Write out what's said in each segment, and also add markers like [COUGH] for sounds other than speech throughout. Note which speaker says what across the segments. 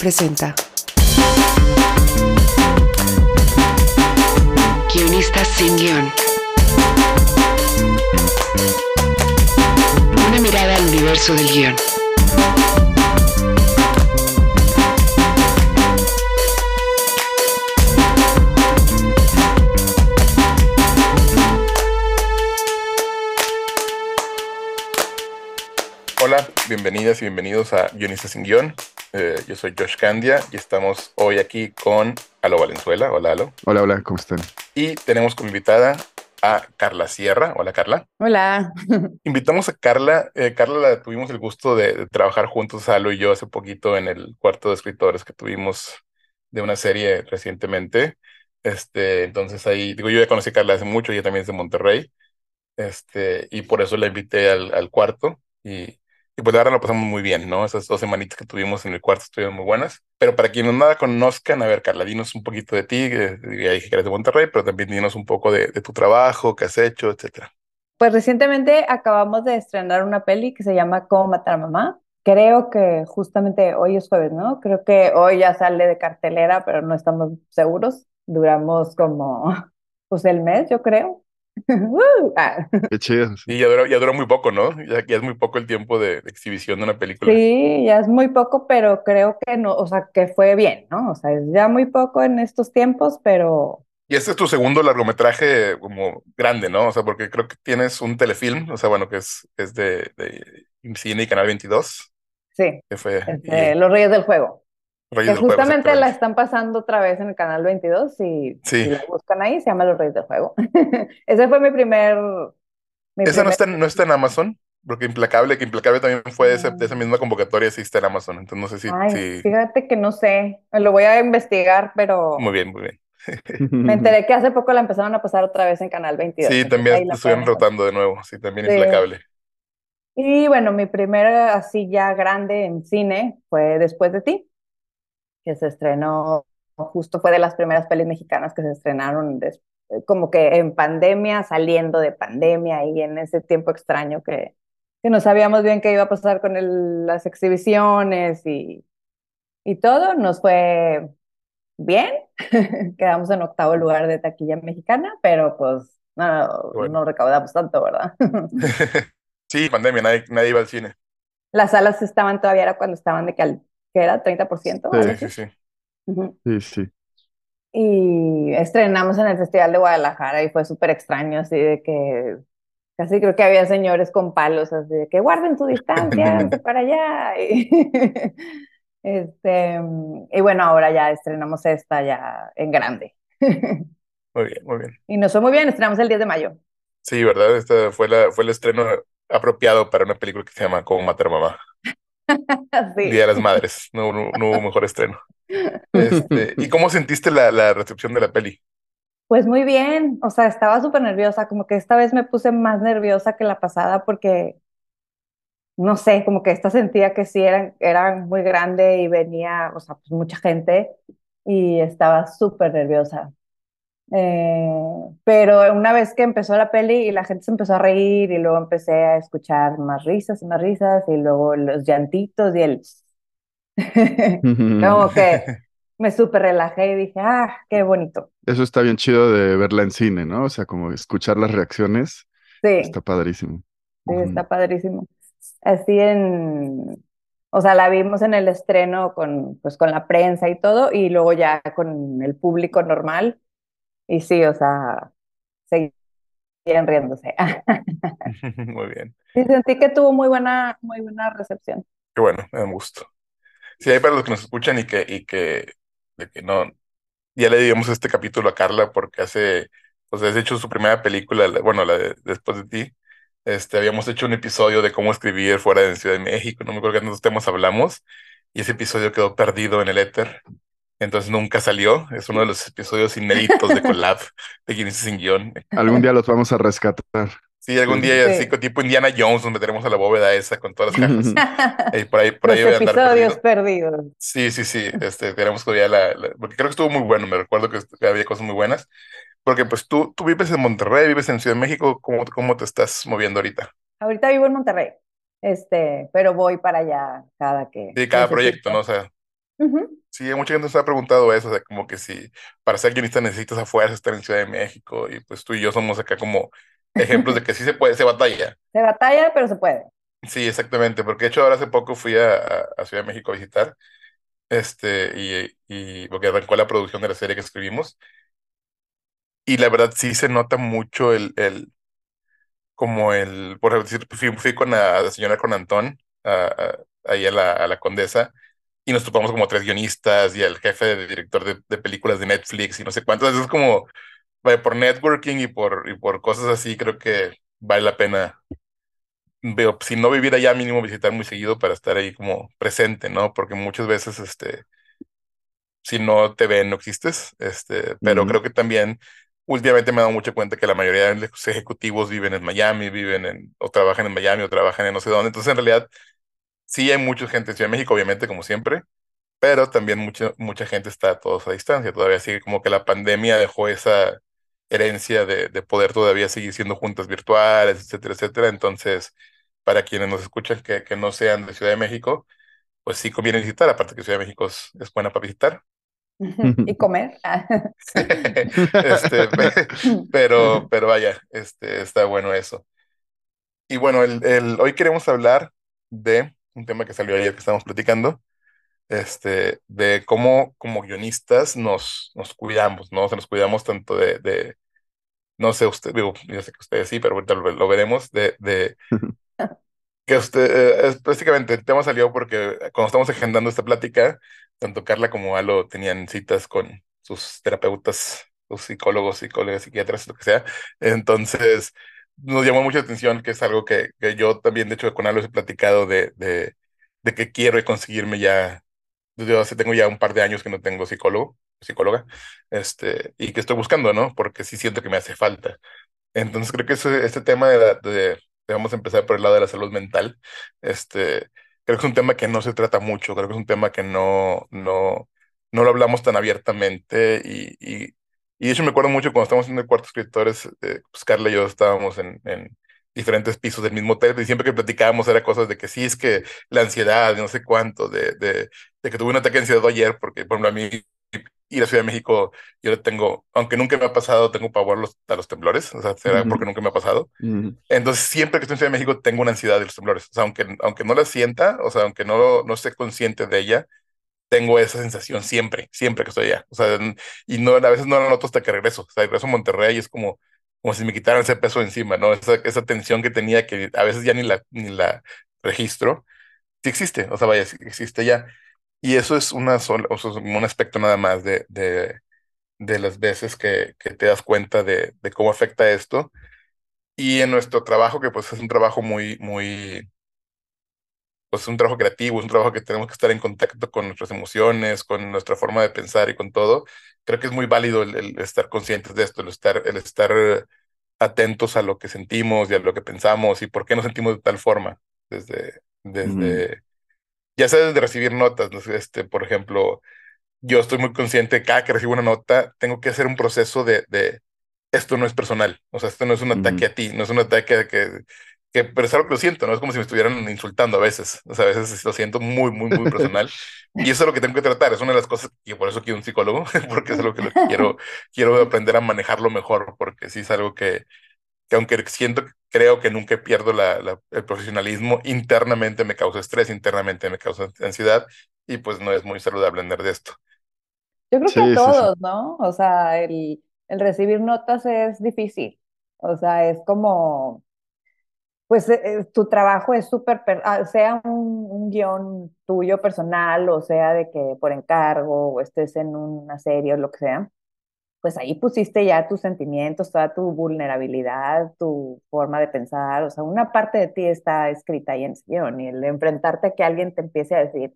Speaker 1: Presenta. Guionistas sin guion. Una mirada al universo del guion.
Speaker 2: Hola, bienvenidas y bienvenidos a Guionistas sin Guión. Eh, yo soy Josh Candia y estamos hoy aquí con Alo Valenzuela. Hola, Alo.
Speaker 3: Hola, hola, ¿cómo están?
Speaker 2: Y tenemos como invitada a Carla Sierra. Hola, Carla.
Speaker 4: Hola. [LAUGHS]
Speaker 2: Invitamos a Carla. eh, Carla la tuvimos el gusto de, de trabajar juntos, Alo y yo, hace poquito en el cuarto de escritores que tuvimos de una serie recientemente. Este, entonces ahí, digo, yo ya conocí a Carla hace mucho, ella también es de Monterrey. Este, y por eso la invité al, al cuarto. Y, y pues la verdad lo pasamos muy bien, ¿no? Esas dos semanitas que tuvimos en el cuarto estuvieron muy buenas. Pero para quienes no la conozcan, a ver, Carla, dinos un poquito de ti, ya dije que eres de Monterrey, pero también dinos un poco de, de tu trabajo, qué has hecho, etcétera.
Speaker 4: Pues recientemente acabamos de estrenar una peli que se llama Cómo matar a mamá. Creo que justamente hoy es jueves, ¿no? Creo que hoy ya sale de cartelera, pero no estamos seguros. Duramos como, [LAUGHS] pues el mes, yo creo. Uh, ah.
Speaker 3: Qué chido. sí.
Speaker 2: Y ya duró, ya duró muy poco, ¿no? Ya, ya es muy poco el tiempo de, de exhibición de una película.
Speaker 4: Sí, ya es muy poco, pero creo que no, o sea, que fue bien, ¿no? O sea, es ya muy poco en estos tiempos, pero
Speaker 2: Y este es tu segundo largometraje como grande, ¿no? O sea, porque creo que tienes un telefilm, o sea, bueno, que es, es de, de Cine y Canal 22,
Speaker 4: sí,
Speaker 2: que fue
Speaker 4: este,
Speaker 2: y
Speaker 4: Los Reyes del Juego.
Speaker 2: Reyes
Speaker 4: Que justamente la están pasando otra vez en el canal 22 y
Speaker 2: Sí.
Speaker 4: si la buscan ahí, se llama Los Reyes del Juego. [LAUGHS] Ese fue mi primer... mi
Speaker 2: Esa no está, en- no está en Amazon, porque Implacable, que Implacable también fue de, ese- de esa misma convocatoria, sí está en Amazon, entonces no sé si,
Speaker 4: Ay,
Speaker 2: si-
Speaker 4: fíjate que no sé, lo voy a investigar, pero
Speaker 2: Muy bien, muy bien. [LAUGHS]
Speaker 4: me enteré que hace poco la empezaron a pasar otra vez en Canal 22.
Speaker 2: Sí, también estuvieron rotando de nuevo, sí, también
Speaker 4: Sí.
Speaker 2: Implacable.
Speaker 4: Y bueno, mi primera así ya grande en cine fue Después de ti, que se estrenó, justo fue de las primeras pelis mexicanas que se estrenaron como que en pandemia, saliendo de pandemia y en ese tiempo extraño que, que no sabíamos bien qué iba a pasar con el- las exhibiciones y, y todo, nos fue bien, [LAUGHS] quedamos en octavo lugar de taquilla mexicana, pero pues no,
Speaker 2: Bueno.
Speaker 4: no recaudamos tanto, ¿verdad? [LAUGHS] [LAUGHS]
Speaker 2: Sí, pandemia, nadie, nadie iba al cine.
Speaker 4: Las salas estaban todavía, era cuando estaban de que, al- que era 30%, algo
Speaker 2: Sí, sí, sí.
Speaker 4: Ujú.
Speaker 3: Sí, sí.
Speaker 4: Y estrenamos en el Festival de Guadalajara y fue súper extraño, así de que casi creo que había señores con palos, así de que guarden su distancia, [LAUGHS] para allá. [LAUGHS] Y, este, y bueno, ahora ya estrenamos esta ya en grande. [LAUGHS]
Speaker 2: Muy bien, muy bien.
Speaker 4: Y nos fue muy bien, estrenamos el 10 de mayo.
Speaker 2: Sí, ¿verdad? Este fue, la, fue el estreno apropiado para una película que se llama Cómo matar a mamá. [LAUGHS]
Speaker 4: Sí.
Speaker 2: Día de las Madres. No, no, no hubo mejor estreno. Este, ¿y cómo sentiste la, la recepción de la peli?
Speaker 4: Pues muy bien, o sea, estaba súper nerviosa, como que esta vez me puse más nerviosa que la pasada porque, no sé, como que esta sentía que sí eran, eran muy grande y venía, o sea, pues mucha gente y estaba súper nerviosa. Eh, pero una vez que empezó la peli y la gente se empezó a reír y luego empecé a escuchar más risas y más risas y luego los llantitos y el... [LAUGHS] como que [LAUGHS] me súper relajé y dije, ah, qué bonito.
Speaker 3: Eso está bien chido de verla en cine, ¿no? O sea, como escuchar las reacciones,
Speaker 4: Sí.
Speaker 3: está padrísimo.
Speaker 4: Sí, está padrísimo. Así en, o sea, la vimos en el estreno con, pues, con la prensa y todo, y luego ya con el público normal. Y sí, o sea, seguían riéndose. [LAUGHS] [LAUGHS]
Speaker 2: Muy bien.
Speaker 4: Y sentí que tuvo muy buena, muy buena recepción.
Speaker 2: Qué bueno, me da gusto. Sí, hay para los que nos escuchan y que, y que, de que no, ya le dimos este capítulo a Carla porque hace, pues has hecho su primera película, la- bueno, la de Después de ti, este, habíamos hecho un episodio de cómo escribir fuera de Ciudad de México, no me acuerdo qué temas hablamos, y ese episodio quedó perdido en el éter, entonces nunca salió, es uno de los episodios inéditos de Collab, de Guionistas sin Guión.
Speaker 3: Algún día los vamos a rescatar.
Speaker 2: Sí, algún día
Speaker 4: Sí.
Speaker 2: así, tipo Indiana Jones, nos meteremos a la bóveda esa con todas las cajas. [LAUGHS] Eh, por ahí, por ahí voy a andar perdido.
Speaker 4: episodios perdidos.
Speaker 2: Sí, sí, sí, este, tenemos todavía la, la- porque creo que estuvo muy bueno, me recuerdo que había cosas muy buenas, porque pues tú, tú vives en Monterrey, vives en Ciudad de México, ¿cómo, cómo te estás moviendo ahorita?
Speaker 4: Ahorita vivo en Monterrey, este, pero voy para allá cada que
Speaker 2: Sí, cada
Speaker 4: necesito.
Speaker 2: proyecto, ¿no? O sea, Sí, mucha gente nos ha preguntado eso, o sea, como que si para ser guionista necesitas a fuerza estar en Ciudad de México y pues tú y yo somos acá como ejemplos de [LAUGHS] que sí se puede, se batalla.
Speaker 4: Se batalla, pero se puede.
Speaker 2: Sí, exactamente, porque de hecho ahora hace poco fui a, a- a Ciudad de México a visitar, este, y, y porque arrancó la producción de la serie que escribimos, y la verdad sí se nota mucho el, el como el, por ejemplo, fui, fui con la, señora con Antón, a- ahí a la, a la Condesa, y nos topamos como tres guionistas y el jefe de director de, de películas de Netflix y no sé entonces es como, vaya, por networking y por, y por cosas así, creo que vale la pena veo, si no vivir allá, mínimo visitar muy seguido para estar ahí como presente, ¿no? Porque muchas veces, este, si no te ven, no existes, este, pero creo que también últimamente me he dado mucha cuenta que la mayoría de los ejecutivos viven en Miami, viven en, o trabajan en Miami, o trabajan en no sé dónde, entonces en realidad sí hay mucha gente en Ciudad de México, obviamente, como siempre, pero también mucha, mucha gente está a todos a distancia, todavía sigue como que la pandemia dejó esa herencia de, de poder todavía seguir siendo juntas virtuales, etcétera, etcétera. Entonces, para quienes nos escuchan que, que no sean de Ciudad de México, pues sí conviene visitar, aparte que Ciudad de México es, es buena para visitar.
Speaker 4: Y comer. [LAUGHS]
Speaker 2: Este, pe- [LAUGHS] pero, pero vaya, este, está bueno eso. Y bueno, el, el, hoy queremos hablar de un tema que salió ayer que estábamos platicando, este, de cómo como guionistas nos, nos cuidamos, ¿no? O sea, nos cuidamos tanto de, de no sé, usted, digo, yo sé que ustedes sí, pero ahorita lo, lo veremos, de, de [LAUGHS] que usted, eh, es, básicamente el tema salió porque cuando estamos agendando esta plática, tanto Carla como Alo tenían citas con sus terapeutas, sus psicólogos, psicólogas, psiquiatras, lo que sea. Entonces, nos llamó mucha atención, que es algo que, que yo también, de hecho, con Alo he platicado de, de, de que quiero conseguirme ya, yo hace, tengo ya un par de años que no tengo psicólogo, psicóloga, este, y que estoy buscando, ¿no? Porque sí siento que me hace falta. Entonces creo que ese- este tema de, la- de, de- vamos a empezar por el lado de la salud mental, este, creo que es un tema que no se trata mucho, creo que es un tema que no, no, no lo hablamos tan abiertamente y, y, y de hecho me acuerdo mucho cuando estábamos en el cuarto escritores, eh, pues Carla y yo estábamos en, en diferentes pisos del mismo hotel y siempre que platicábamos era cosas de que sí, es que la ansiedad, no sé cuánto, de, de, de que tuve un ataque de ansiedad ayer, porque por ejemplo a mí ir a Ciudad de México yo le tengo, aunque nunca me ha pasado, tengo pavor a los, a los temblores, o sea, será
Speaker 3: Ujú.
Speaker 2: porque nunca me ha pasado.
Speaker 3: Ujú.
Speaker 2: Entonces, siempre que estoy en Ciudad de México, tengo una ansiedad de los temblores. O sea, aunque, aunque no la sienta, o sea, aunque no, no esté consciente de ella, tengo esa sensación siempre, siempre que estoy allá. O sea, y no, a veces no la noto hasta que regreso. O sea, regreso a Monterrey y es como, como si me quitaran ese peso encima, ¿no? Esa, esa tensión que tenía que a veces ya ni la, ni la registro. Sí existe, o sea, vaya, sí existe ya. Y eso es una sola, o sea, un aspecto nada más de, de, de las veces que, que te das cuenta de, de cómo afecta esto. Y en nuestro trabajo, que pues es un trabajo muy, muy, pues es un trabajo creativo, es un trabajo que tenemos que estar en contacto con nuestras emociones, con nuestra forma de pensar y con todo. Creo que es muy válido el, el estar conscientes de esto, el estar, el estar atentos a lo que sentimos y a lo que pensamos y por qué nos sentimos de tal forma. Desde, desde, ya sea desde recibir notas, ¿no? este, por ejemplo, yo estoy muy consciente de que cada que recibo una nota, tengo que hacer un proceso de, de esto no es personal, o sea, esto no es un ataque a ti, no es un ataque a que, que, pero es algo que lo siento, ¿no? Es como si me estuvieran insultando a veces, o sea, a veces lo siento muy, muy, muy personal, y eso es lo que tengo que tratar, es una de las cosas que por eso quiero un psicólogo, [LAUGHS] porque es algo que lo que quiero, quiero aprender a manejarlo mejor, porque sí es algo que, que aunque siento, creo que nunca pierdo la, la- el profesionalismo, internamente me causa estrés, internamente me causa ansiedad, y pues no es muy saludable andar de esto.
Speaker 4: Yo creo que a
Speaker 3: Sí, sí, sí.
Speaker 4: todos, ¿no? O sea, el, el recibir notas es difícil. O sea, es como, pues eh, eh, tu trabajo es súper, per- ah, sea un, un guion tuyo personal o sea de que por encargo o estés en una serie o lo que sea, pues ahí pusiste ya tus sentimientos, toda tu vulnerabilidad, tu forma de pensar. O sea, una parte de ti está escrita ahí en ese guion y el enfrentarte a que alguien te empiece a decir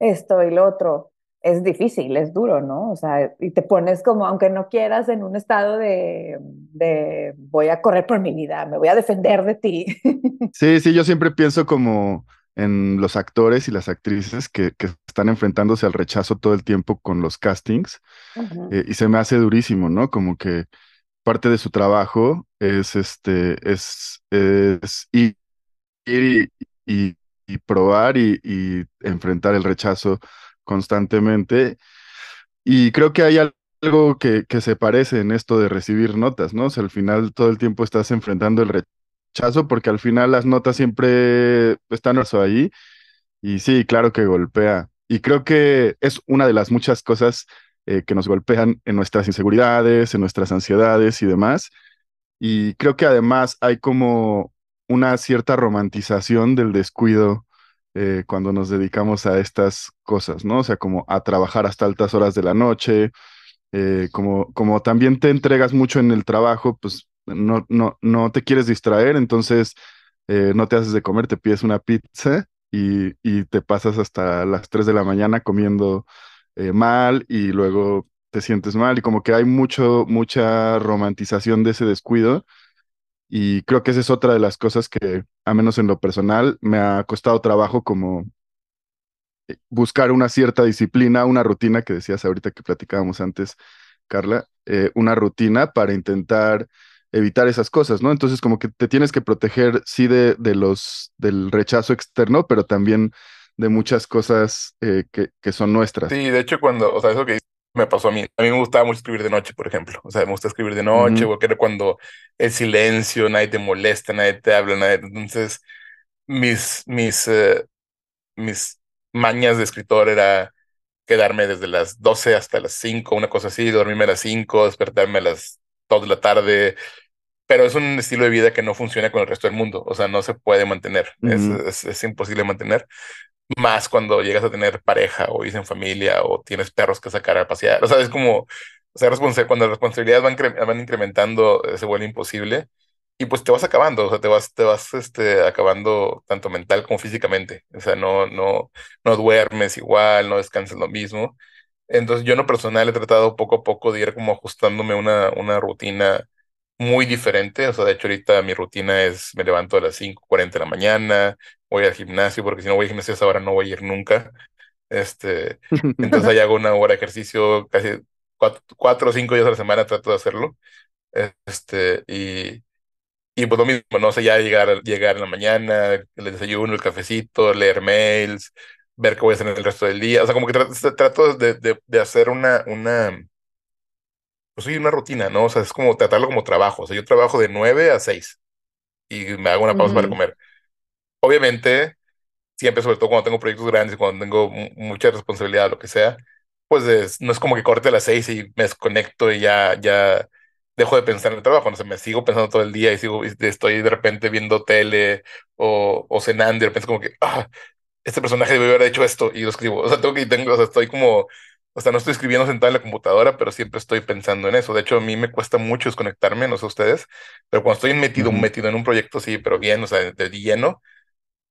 Speaker 4: esto y lo otro. Es difícil, es duro, ¿no? O sea, y te pones como, aunque no quieras, en un estado de, de voy a correr por mi vida, me voy a defender de ti. [LAUGHS]
Speaker 3: Sí, sí, yo siempre pienso como en los actores y las actrices que, que están enfrentándose al rechazo todo el tiempo con los castings, eh, y se me hace durísimo, ¿no? Como que parte de su trabajo es este, es, es ir, ir y, y- y probar y, y enfrentar el rechazo constantemente. Y creo que hay algo que, que se parece en esto de recibir notas, ¿no? O al final todo el tiempo estás enfrentando el rechazo porque al final las notas siempre están ahí. Y sí, claro que golpea. Y creo que es una de las muchas cosas eh, que nos golpean en nuestras inseguridades, en nuestras ansiedades y demás. Y creo que además hay como una cierta romantización del descuido eh, cuando nos dedicamos a estas cosas, ¿no? O sea, como a trabajar hasta altas horas de la noche, eh, como, como también te entregas mucho en el trabajo, pues no, no, no te quieres distraer, entonces no te haces de comer, te pides una pizza y, y te pasas hasta las 3 de la mañana comiendo eh, mal y luego te sientes mal y como que hay mucho, mucha romantización de ese descuido y creo que esa es otra de las cosas que, a menos en lo personal, me ha costado trabajo como eh, buscar una cierta disciplina, una rutina que decías ahorita que platicábamos antes, Carla, eh, una rutina para intentar evitar esas cosas, ¿no? Entonces como que te tienes que proteger, sí, de, de los, del rechazo externo, pero también de muchas cosas eh, que, que, son nuestras.
Speaker 2: Sí, de hecho, cuando, o sea, eso que me pasó a mí, a mí me gustaba mucho escribir de noche, por ejemplo, o sea, me gusta escribir de noche, porque era cuando el silencio, nadie te molesta, nadie te habla, nadie, entonces mis, mis, eh, mis mañas de escritor era quedarme desde las 12 hasta las 5, una cosa así, dormirme a las 5, despertarme a las 2 de la tarde, pero es un estilo de vida que no funciona con el resto del mundo, o sea, no se puede mantener, es, es, es, imposible mantener más cuando llegas a tener pareja o vives en familia o tienes perros que sacar a pasear. O sea, es como, o sea, cuando las responsabilidades van, van incrementando, eh, se vuelve imposible y pues te vas acabando, o sea, te vas, te vas este, acabando tanto mental como físicamente. O sea, no, no, no duermes igual, no descansas lo mismo. Entonces yo en lo personal he tratado poco a poco de ir como ajustándome una, una rutina muy diferente. O sea, de hecho ahorita mi rutina es me levanto a las 5.40 de la mañana, voy al gimnasio, porque si no voy al gimnasio a esa hora no voy a ir nunca. Este, [LAUGHS] entonces ahí hago una hora de ejercicio casi cuatro, o cinco días a la semana trato de hacerlo. Este, y, y pues lo mismo, no sé, ya llegar, llegar en la mañana, el desayuno, el cafecito, leer mails, ver qué voy a hacer en el resto del día. O sea, como que trato, de, de, de, hacer una, una, pues sí, una rutina, ¿no? O sea, es como tratarlo como trabajo. O sea, yo trabajo de 9 a 6 y me hago una pausa para comer. Obviamente, siempre, sobre todo cuando tengo proyectos grandes y cuando tengo mucha responsabilidad, lo que sea, pues no es como que corte a las seis y me desconecto y ya, ya dejo de pensar en el trabajo, no sé, me sigo pensando todo el día y sigo, estoy de repente viendo tele o, o cenando y de repente como que, ah, este personaje debe haber hecho esto y lo escribo, [LAUGHS] o sea, tengo que, tengo, o sea, estoy como, o sea, no estoy escribiendo sentado en la computadora, pero siempre estoy pensando en eso. De hecho, a mí me cuesta mucho desconectarme, no sé ustedes, pero cuando estoy metido, metido en un proyecto así, pero bien, o sea, de lleno,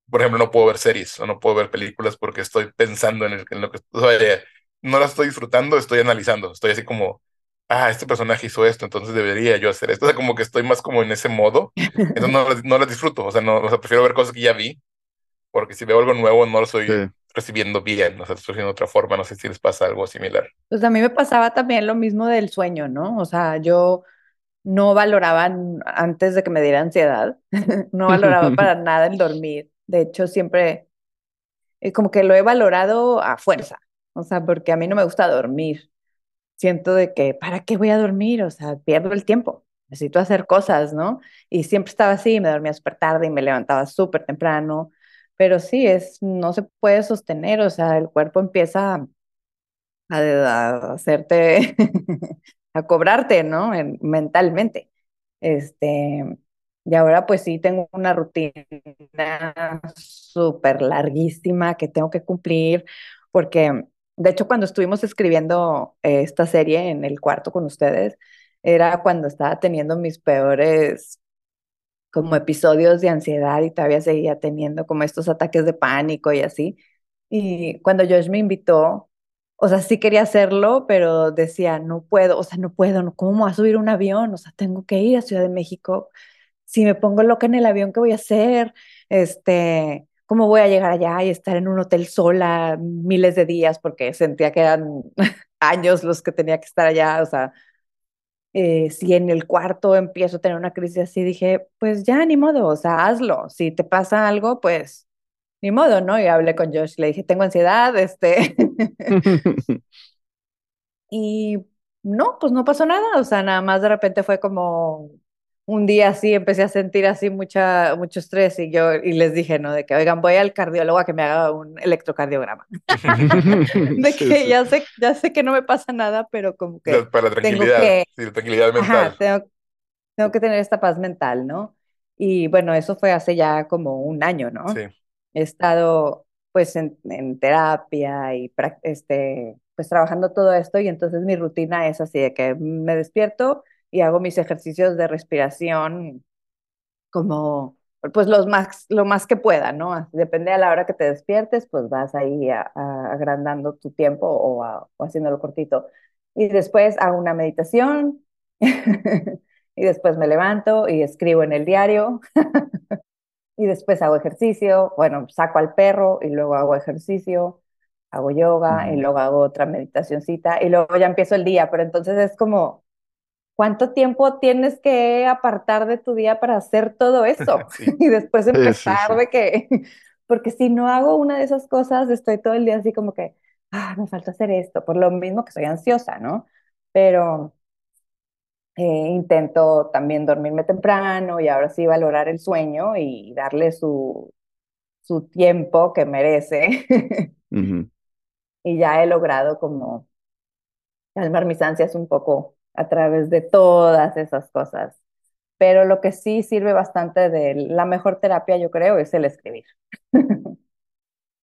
Speaker 2: por ejemplo, no puedo ver series o no puedo ver películas porque estoy pensando en, el, en lo que, o sea, no las estoy disfrutando, estoy analizando, estoy así como, ah, este personaje hizo esto, entonces debería yo hacer esto, o sea, como que estoy más como en ese modo, entonces no, no las disfruto, o sea, no, o sea, prefiero ver cosas que ya vi, porque si veo algo nuevo no lo estoy recibiendo bien, o sea, estoy haciendo otra forma, no sé si les pasa algo similar.
Speaker 4: Pues a mí me pasaba también lo mismo del sueño, ¿no? O sea, yo no valoraba antes de que me diera ansiedad, [LAUGHS] no valoraba para [LAUGHS] nada el dormir. De hecho, siempre es como que lo he valorado a fuerza, o sea, porque a mí no me gusta dormir. Siento de que, ¿para qué voy a dormir? O sea, pierdo el tiempo, necesito hacer cosas, ¿no? Y siempre estaba así, me dormía súper tarde y me levantaba súper temprano, pero sí, es, no se puede sostener, o sea, el cuerpo empieza a, hacerte, [LAUGHS] a cobrarte, ¿no? mentalmente. Este, y ahora pues sí tengo una rutina súper larguísima que tengo que cumplir, porque de hecho cuando estuvimos escribiendo eh, esta serie en el cuarto con ustedes, era cuando estaba teniendo mis peores como episodios de ansiedad y todavía seguía teniendo como estos ataques de pánico y así. Y cuando Josh me invitó, o sea, sí quería hacerlo, pero decía, no puedo, o sea, no puedo, ¿cómo voy a subir un avión? O sea, tengo que ir a Ciudad de México si me pongo loca en el avión, ¿qué voy a hacer? Este, ¿cómo voy a llegar allá y estar en un hotel sola miles de días? Porque sentía que eran [LAUGHS] años los que tenía que estar allá, o sea, eh, si en el cuarto empiezo a tener una crisis así, dije, pues ya ni modo, o sea, hazlo. Si te pasa algo, pues ni modo, ¿no? Y hablé con Josh, le dije, tengo ansiedad, este. [LAUGHS] [LAUGHS] y no, pues no pasó nada, o sea, nada más de repente fue como un día así, empecé a sentir así mucha, mucho estrés y yo, y les dije, ¿no? De que, oigan, voy al cardiólogo a que me haga un electrocardiograma. [LAUGHS] de que ya sé, ya sé que no me pasa nada, pero como que...
Speaker 2: Para la tranquilidad, que, sí, la tranquilidad mental.
Speaker 4: tengo, tengo que tener esta paz mental, ¿no? Y bueno, eso fue hace ya como un año, ¿no?
Speaker 2: Sí.
Speaker 4: He estado pues en, en terapia y este, pues trabajando todo esto y entonces mi rutina es así de que me despierto y hago mis ejercicios de respiración como pues los más, lo más que pueda, ¿no? Depende a la hora que te despiertes, pues vas ahí agrandando tu tiempo o, o haciéndolo cortito. Y después hago una meditación [LAUGHS] y después me levanto y escribo en el diario [LAUGHS] y después hago ejercicio, bueno, saco al perro y luego hago ejercicio, hago yoga y luego hago otra meditacioncita y luego ya empiezo el día, pero entonces es como, ¿cuánto tiempo tienes que apartar de tu día para hacer todo eso? [LAUGHS] y después empezar de que, [LAUGHS] porque si no hago una de esas cosas, estoy todo el día así como que, ah, me falta hacer esto, por lo mismo que soy ansiosa, ¿no? Pero eh, intento también dormirme temprano y ahora sí valorar el sueño y darle su, su tiempo que merece. [LAUGHS] Y ya he logrado como calmar mis ansias un poco a través de todas esas cosas. Pero lo que sí sirve bastante de la mejor terapia, yo creo, es el escribir. [LAUGHS]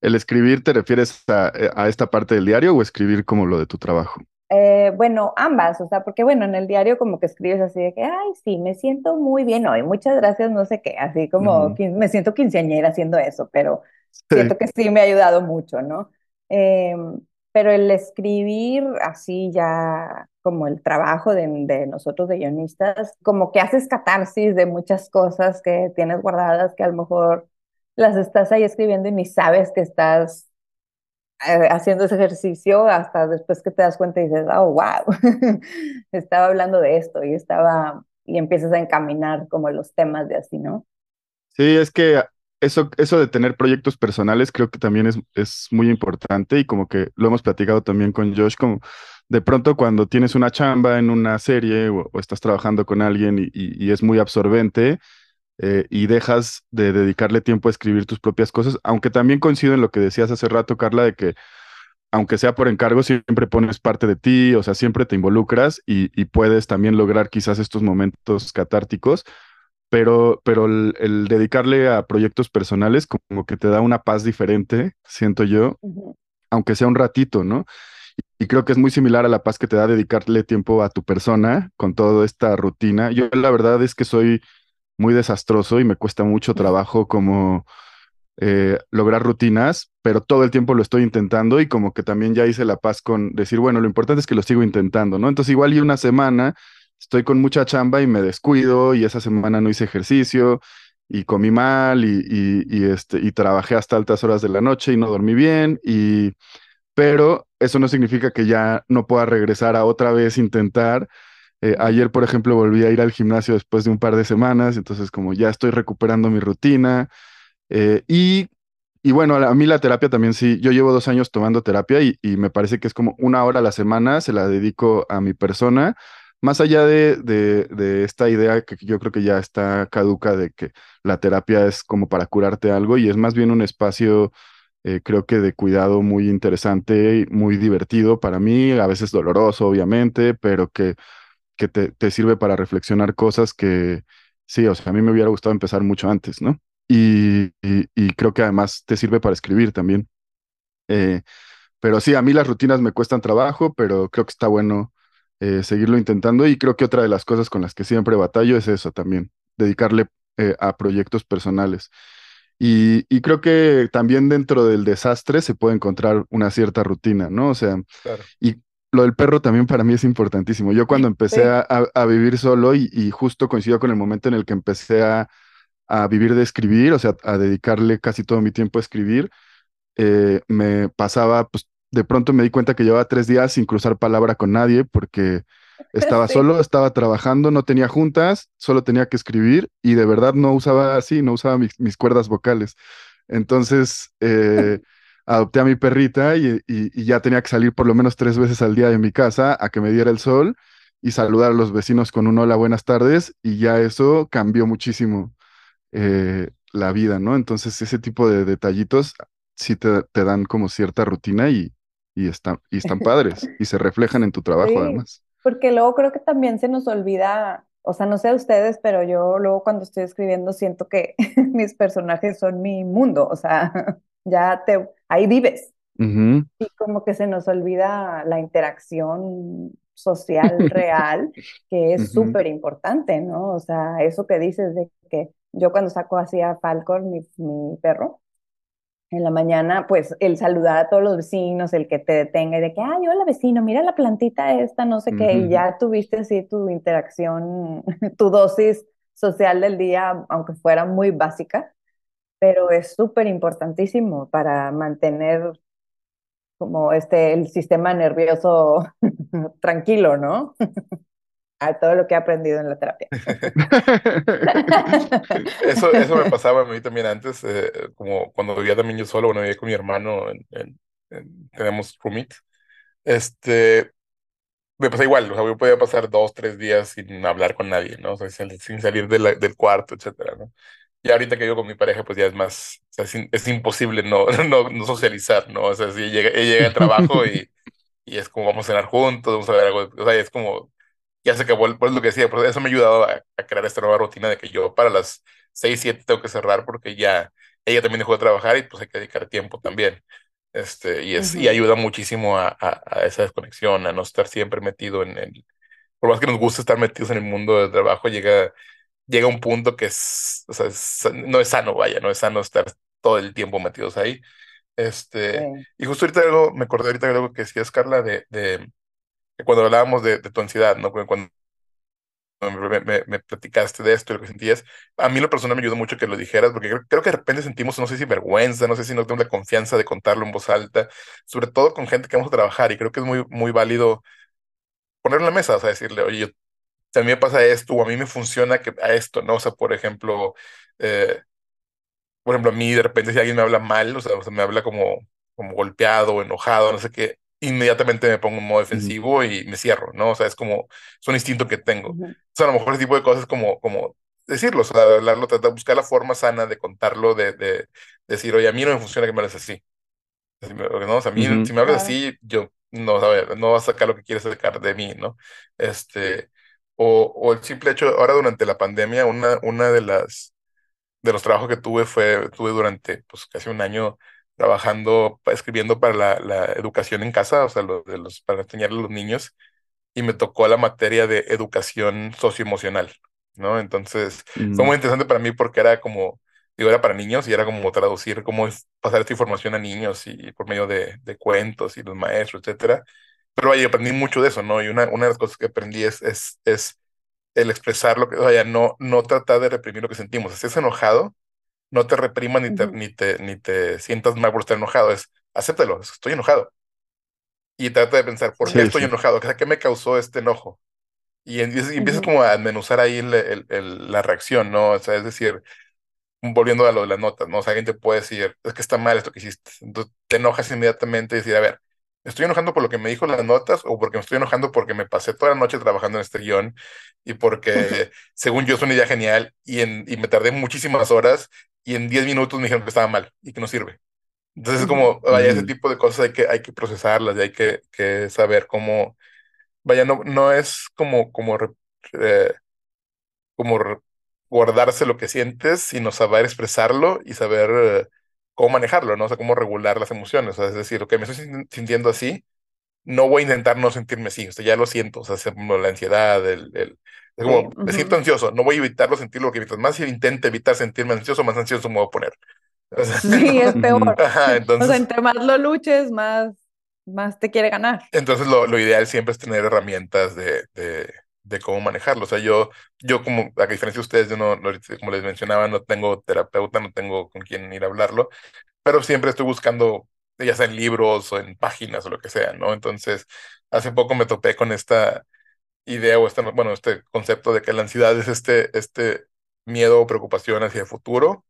Speaker 3: ¿El escribir te refieres a, a esta parte del diario o escribir como lo de tu trabajo?
Speaker 4: Eh, bueno, ambas, o sea, porque bueno, en el diario como que escribes así de que, ay, sí, me siento muy bien hoy, muchas gracias, no sé qué, así como me siento quinceañera haciendo eso, pero siento que sí me ha ayudado mucho, ¿no? Em, pero el escribir así ya como el trabajo de, nosotros de guionistas, como que haces catarsis de muchas cosas que tienes guardadas que a lo mejor las estás ahí escribiendo y ni sabes que estás eh, haciendo ese ejercicio hasta después que te das cuenta y dices, oh, wow, [LAUGHS] estaba hablando de esto y estaba, y empiezas a encaminar como los temas de así, ¿no?
Speaker 3: Sí, es que eso, eso de tener proyectos personales creo que también es, es muy importante y como que lo hemos platicado también con Josh, como de pronto cuando tienes una chamba en una serie o, estás trabajando con alguien y, y es muy absorbente, eh, y dejas de dedicarle tiempo a escribir tus propias cosas, aunque también coincido en lo que decías hace rato, Carla, de que aunque sea por encargo, siempre pones parte de ti, o sea, siempre te involucras y, puedes también lograr quizás estos momentos catárticos, pero, pero el, dedicarle a proyectos personales como que te da una paz diferente, siento yo, aunque sea un ratito, ¿no? Y, y creo que es muy similar a la paz que te da dedicarle tiempo a tu persona con toda esta rutina. Yo la verdad es que soy muy desastroso y me cuesta mucho trabajo como eh, lograr rutinas, pero todo el tiempo lo estoy intentando y como que también ya hice la paz con decir, bueno, lo importante es que lo sigo intentando, ¿no? Entonces igual y una semana estoy con mucha chamba y me descuido y esa semana no hice ejercicio y comí mal y, y, este, y trabajé hasta altas horas de la noche y no dormí bien y pero eso no significa que ya no pueda regresar a otra vez intentar eh, ayer, por ejemplo, volví a ir al gimnasio después de un par de semanas, entonces como ya estoy recuperando mi rutina. Eh, y, y, bueno, a mí la terapia también sí, yo llevo dos años tomando terapia y, me parece que es como una hora a la semana, se la dedico a mi persona, más allá de, de, esta idea que yo creo que ya está caduca de que la terapia es como para curarte algo y es más bien un espacio... Eh, creo que de cuidado muy interesante y muy divertido para mí, a veces doloroso, obviamente, pero que que te, sirve para reflexionar cosas que, sí, o sea, a mí me hubiera gustado empezar mucho antes, ¿no? Y, creo que además te sirve para escribir también. Eh, pero sí, a mí las rutinas me cuestan trabajo, pero creo que está bueno eh, seguirlo intentando y creo que otra de las cosas con las que siempre batallo es eso también, dedicarle eh, a proyectos personales. Y, creo que también dentro del desastre se puede encontrar una cierta rutina, ¿no? O sea, y lo del perro también para mí es importantísimo. Yo cuando empecé a, vivir solo y, justo coincidió con el momento en el que empecé a, vivir de escribir, o sea, a dedicarle casi todo mi tiempo a escribir, eh, me pasaba, pues de pronto me di cuenta que llevaba tres días sin cruzar palabra con nadie porque [LAUGHS] estaba solo, estaba trabajando, no tenía juntas, solo tenía que escribir y de verdad no usaba así, no usaba mis, mis cuerdas vocales. Entonces, eh, [LAUGHS] adopté a mi perrita y, y- y ya tenía que salir por lo menos tres veces al día de mi casa a que me diera el sol y saludar a los vecinos con un hola, buenas tardes, y ya eso cambió muchísimo eh, la vida, ¿no? Entonces, ese tipo de detallitos sí te, te dan como cierta rutina y, y, están, y están [LAUGHS] padres y se reflejan en tu trabajo
Speaker 4: Sí,
Speaker 3: además.
Speaker 4: porque luego creo que también se nos olvida, o sea, no sé a ustedes, pero yo luego cuando estoy escribiendo siento que [LAUGHS] mis personajes son mi mundo, o sea, [LAUGHS] ya te, ahí vives. Y como que se nos olvida la interacción social real, que es
Speaker 3: Ujú.
Speaker 4: súper importante, ¿no? O sea, eso que dices de que yo cuando saco así a Falcon, mi, mi perro, en la mañana, pues el saludar a todos los vecinos, el que te detenga y de que, ay, hola vecino, mira la plantita esta, no sé qué, y ya tuviste así tu interacción, [LAUGHS] tu dosis social del día, aunque fuera muy básica, pero es súper importantísimo para mantener como este, el sistema nervioso [LAUGHS] tranquilo, ¿no? [LAUGHS] A todo lo que he aprendido en la terapia. [LAUGHS]
Speaker 2: Eso, [LAUGHS] eso me pasaba a mí también antes, eh, como cuando vivía también yo solo, bueno, vivía con mi hermano, en, en- en- tenemos roommate, este, me pasa igual, o sea, yo podía pasar dos, tres días sin hablar con nadie, ¿no? O sea, sin, sin salir de la- del cuarto, etcétera, ¿no? Y ahorita que vivo con mi pareja, pues ya es más, o sea, es, in- es imposible no, [LAUGHS] no, no socializar, ¿no? O sea, si llega, ella llega al trabajo y, y es como vamos a cenar juntos, vamos a ver algo, o sea, es como, ya se acabó, eso lo que decía, eso me ha ayudado a, a crear esta nueva rutina de que yo para las seis, siete tengo que cerrar porque ya ella también dejó de trabajar y pues hay que dedicar tiempo también. Este, y es, y
Speaker 4: Ujú,
Speaker 2: ayuda muchísimo a, a, a esa desconexión, a no estar siempre metido en el, por más que nos guste estar metidos en el mundo del trabajo, llega, llega un punto que es, o sea, es- no es sano, vaya, no es sano estar todo el tiempo metidos ahí. Este,
Speaker 4: sí.
Speaker 2: y justo ahorita algo, me acordé ahorita de algo que decías, Carla, de, de cuando hablábamos de, tu ansiedad, ¿no? Cuando, me, platicaste de esto y lo que sentías. A mí la persona me ayudó mucho que lo dijeras, porque creo, que de repente sentimos, no sé si vergüenza, no sé si no tenemos la confianza de contarlo en voz alta, sobre todo con gente que vamos a trabajar, y creo que es muy, muy válido ponerlo en la mesa, o sea, decirle, oye, yo, a mí me pasa esto, o a mí me funciona a esto, ¿no? O sea, por ejemplo, eh, por ejemplo, a mí de repente si alguien me habla mal, o sea, o sea, me habla como, como golpeado, enojado, no sé qué, inmediatamente me pongo en modo defensivo y me cierro, ¿no? O sea, es como, es un instinto que tengo. O
Speaker 4: Ujú,
Speaker 2: sea, a lo mejor ese tipo de cosas como, como decirlo, o sea, hablarlo, tratar de buscar la forma sana de contarlo, de, de decir, oye, a mí no me funciona que me hables así. No, o sea, a mí,
Speaker 3: Ujú.
Speaker 2: si me hablas
Speaker 4: claro.
Speaker 2: así, yo no, a ver, no vas a sacar lo que quieres sacar de mí, ¿no? Este, o, o el simple hecho, ahora durante la pandemia, una, una de las de los trabajos que tuve fue, tuve durante pues casi un año trabajando, escribiendo para la, la educación en casa, o sea, lo de los, para enseñarle a los niños, y me tocó la materia de educación socioemocional, ¿no? Entonces, fue
Speaker 3: Mm.
Speaker 2: muy interesante para mí porque era como, digo, era para niños y era como traducir, cómo pasar esta información a niños y por medio de, de cuentos y los maestros, etcétera. Pero vaya, aprendí mucho de eso, ¿no? Y una, una de las cosas que aprendí es, es, es el expresar lo que, vaya, no, no tratar de reprimir lo que sentimos. Si estás enojado, no te reprimas ni te,
Speaker 4: Ujú,
Speaker 2: ni te, ni te sientas mal por estar enojado, es acéptalo, es, estoy enojado. Y trata de pensar, ¿por qué
Speaker 4: sí.
Speaker 2: Estoy
Speaker 3: sí.
Speaker 2: enojado? ¿Qué, me causó este enojo? Y, empiezas como a desmenuzar ahí el- el- el- la reacción, ¿no? O sea, es decir, volviendo a lo de las notas, ¿no? O sea, alguien te puede decir, es que está mal esto que hiciste. Entonces te enojas inmediatamente y decir, a ver, ¿me estoy enojando por lo que me dijo las notas o porque me estoy enojando porque me pasé toda la noche trabajando en este guion y porque, [LAUGHS] según yo, es una idea genial y, en, y me tardé muchísimas horas y en 10 minutos me dijeron que estaba mal y que no sirve? Entonces, es como, vaya, ese
Speaker 3: Ujú.
Speaker 2: tipo de cosas hay que, hay que procesarlas y hay que, que saber cómo, vaya, no, no es como, como, eh, como guardarse lo que sientes, sino saber expresarlo y saber eh, cómo manejarlo, ¿no? O sea, cómo regular las emociones. O sea, es decir, ok, me estoy sin- sintiendo así, no voy a intentar no sentirme así, o sea, ya lo siento, o sea, es como la ansiedad, el, el- es
Speaker 4: sí,
Speaker 2: como, me siento ansioso, no voy a evitarlo sentirlo, porque mientras más intente evitar sentirme ansioso, más ansioso me voy a poner. [LAUGHS] O sea,
Speaker 4: Sí, es
Speaker 2: entonces,
Speaker 4: peor.
Speaker 2: ajá,
Speaker 4: O sea,
Speaker 2: entonces
Speaker 4: entre más lo luches, más, más te quiere ganar.
Speaker 2: Entonces lo, lo ideal siempre es tener herramientas de, de, de cómo manejarlo. O sea, yo, yo como, a diferencia de ustedes, yo no, como les mencionaba, no tengo terapeuta, no tengo con quién ir a hablarlo, pero siempre estoy buscando, ya sea en libros o en páginas o lo que sea, ¿no? Entonces, hace poco me topé con esta idea o este, bueno, este concepto de que la ansiedad es este, este miedo o preocupación hacia el futuro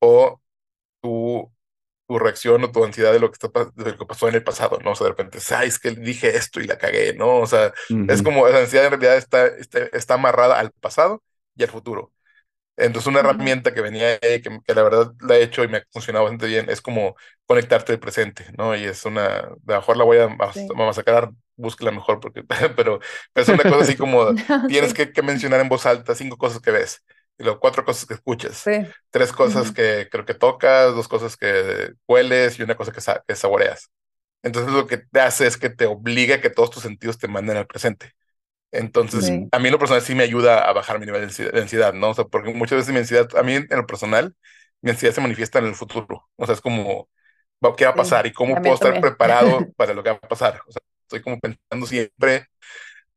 Speaker 2: o tu, tu reacción o tu ansiedad de lo, que está, de lo que pasó en el pasado, ¿no? O sea, de repente, ay, es que dije esto y la cagué, ¿no? O sea, es como esa ansiedad en realidad está, está, está amarrada al pasado y al futuro. Entonces, una herramienta que venía ahí, que, que, la verdad la he hecho y me ha funcionado bastante bien, es como conectarte al presente, ¿no? Y es una, a lo mejor la voy a, sí. a sacar, búsquela mejor, porque, [LAUGHS] pero, pero es una cosa así [LAUGHS] como, tienes sí. que, que, mencionar en voz alta cinco cosas que ves, luego cuatro cosas que escuchas, sí. tres cosas uh -huh. que creo que tocas, dos cosas que hueles y una cosa que, sa que saboreas. Entonces, lo que te hace es que te obliga a que todos tus sentidos te manden al presente. Entonces, sí. a mí en lo personal sí me ayuda a bajar mi nivel de ansiedad, ¿no? O sea, porque muchas veces mi ansiedad, a mí en lo personal, mi ansiedad se manifiesta en el futuro. O sea, es como, ¿qué va a pasar? Sí, ¿Y cómo puedo estar preparado [LAUGHS] para lo que va a pasar? O sea, estoy como pensando siempre,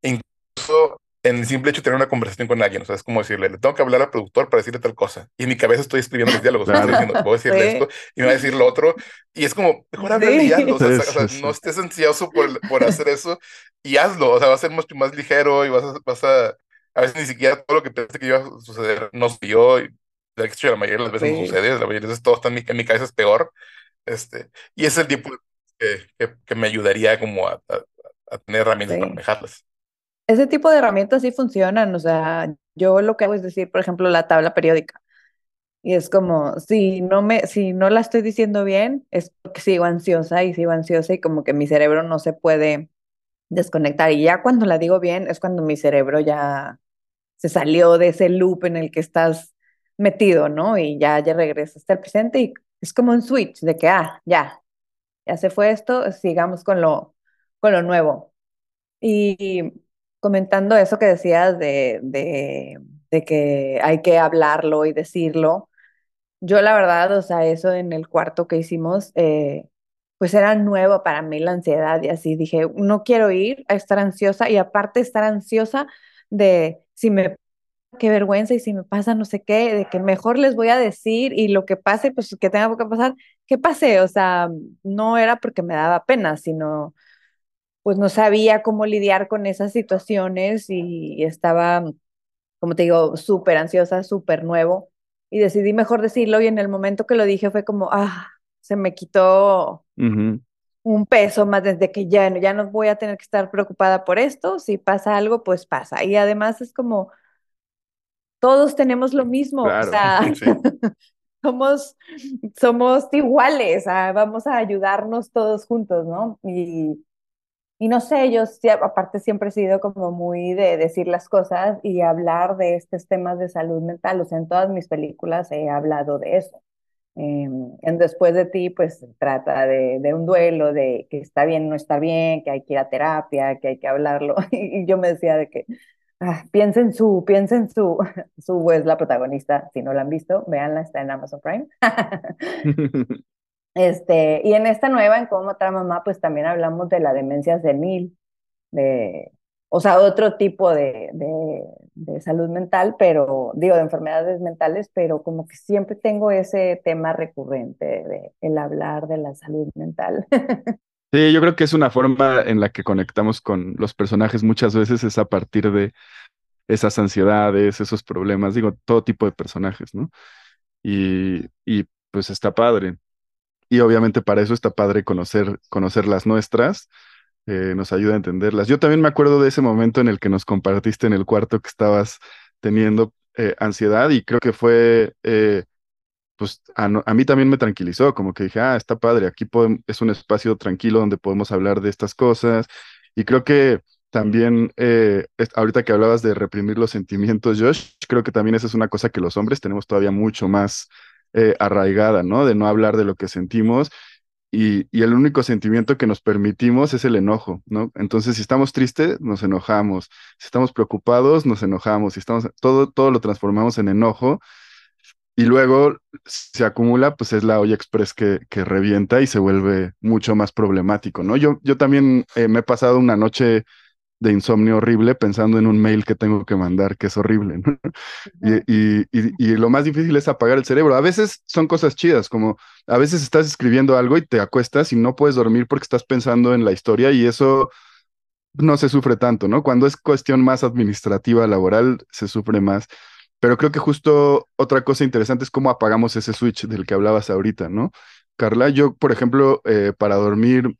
Speaker 2: incluso en el simple hecho de tener una conversación con alguien, o sea, es como decirle, le tengo que hablar al productor para decirle tal cosa. Y en mi cabeza estoy escribiendo los diálogos, claro. estoy diciendo, voy a [LAUGHS] decirle sí. esto y me va a decir lo otro. Y es como, mejor hablar sí. o sea, sí, o sea no estés ansioso por, por hacer eso y hazlo. O sea, va a ser mucho más ligero y vas a, vas a, a veces ni siquiera todo lo que pensé que iba a suceder no sucedió. Y de hecho, la mayoría de las veces no sucede, la mayoría de veces todo está en mi, en mi cabeza es peor. Este, y es el tipo que, que, que me ayudaría como a, a, a tener herramientas para manejarlas
Speaker 4: ese tipo de herramientas sí funcionan, o sea, yo lo que hago es decir, por ejemplo, la tabla periódica. Y es como, si no me, si no la estoy diciendo bien, es porque sigo ansiosa y sigo ansiosa y como que mi cerebro no se puede desconectar. Y ya cuando la digo bien, es cuando mi cerebro ya se salió de ese loop en el que estás metido, ¿no? Y ya, ya regresaste al presente y es como un switch de que, ah, ya, ya se fue esto, sigamos con lo, con lo nuevo. Y comentando eso que decías de, de, de, que hay que hablarlo y decirlo, yo la verdad, o sea, eso en el cuarto que hicimos, eh, pues era nuevo para mí la ansiedad y así dije, no quiero ir a estar ansiosa y aparte estar ansiosa de si me qué vergüenza y si me pasa no sé qué, de que mejor les voy a decir y lo que pase, pues que tenga que pasar, que pase, o sea, no era porque me daba pena, sino pues no sabía cómo lidiar con esas situaciones y estaba, como te digo, súper ansiosa, súper nuevo. Y decidí mejor decirlo y en el momento que lo dije fue como, ah, se me quitó uh -huh. un peso más desde que ya, ya no voy a tener que estar preocupada por esto. Si pasa algo, pues pasa. Y además es como, todos tenemos lo mismo. Claro. O sea, [LAUGHS] sí. [LAUGHS] somos, somos iguales, ah, vamos a ayudarnos todos juntos, ¿no? Y y no sé, yo aparte siempre he sido como muy de decir las cosas y hablar de estos temas de salud mental. O sea, en todas mis películas he hablado de eso. Eh, en Después de ti, pues trata de, de, un duelo, de que está bien, no está bien, que hay que ir a terapia, que hay que hablarlo. [LAUGHS] Y yo me decía de que ah, piensen su, piensen su, [LAUGHS] su es la protagonista. Si no la han visto, véanla, está en Amazon Prime. [LAUGHS] Este, y en esta nueva, en Cómo otra mamá, pues también hablamos de la demencia senil, de, o sea, otro tipo de, de, de, salud mental, pero, digo, de enfermedades mentales, pero como que siempre tengo ese tema recurrente de el hablar de la salud mental.
Speaker 3: Sí, yo creo que es una forma en la que conectamos con los personajes muchas veces, es a partir de esas ansiedades, esos problemas, digo, todo tipo de personajes, ¿no? Y, y pues está padre y obviamente para eso está padre conocer, conocer las nuestras, eh, nos ayuda a entenderlas. Yo también me acuerdo de ese momento en el que nos compartiste en el cuarto que estabas teniendo eh, ansiedad y creo que fue, eh, pues a, mí también me tranquilizó, como que dije, ah, está padre, aquí es un espacio tranquilo donde podemos hablar de estas cosas y creo que también, ahorita que hablabas de reprimir los sentimientos, Josh, creo que también esa es una cosa que los hombres tenemos todavía mucho más eh, arraigada, ¿no? De no hablar de lo que sentimos y, el único sentimiento que nos permitimos es el enojo, ¿no? Entonces, si estamos tristes, nos enojamos, si estamos preocupados, nos enojamos, si estamos, todo, todo lo transformamos en enojo y luego se acumula, pues es la olla express que, que revienta y se vuelve mucho más problemático, ¿no? Yo, yo también eh, me he pasado una noche de insomnio horrible pensando en un mail que tengo que mandar, que es horrible. ¿no? y, y, y, y, lo más difícil es apagar el cerebro. A veces son cosas chidas, como a veces estás escribiendo algo y te acuestas y no puedes dormir porque estás pensando en la historia y eso no se sufre tanto, ¿no? Cuando es cuestión más administrativa, laboral, se sufre más. Pero creo que justo otra cosa interesante es cómo apagamos ese switch del que hablabas ahorita, ¿no? Carla, yo, por ejemplo, eh, para dormir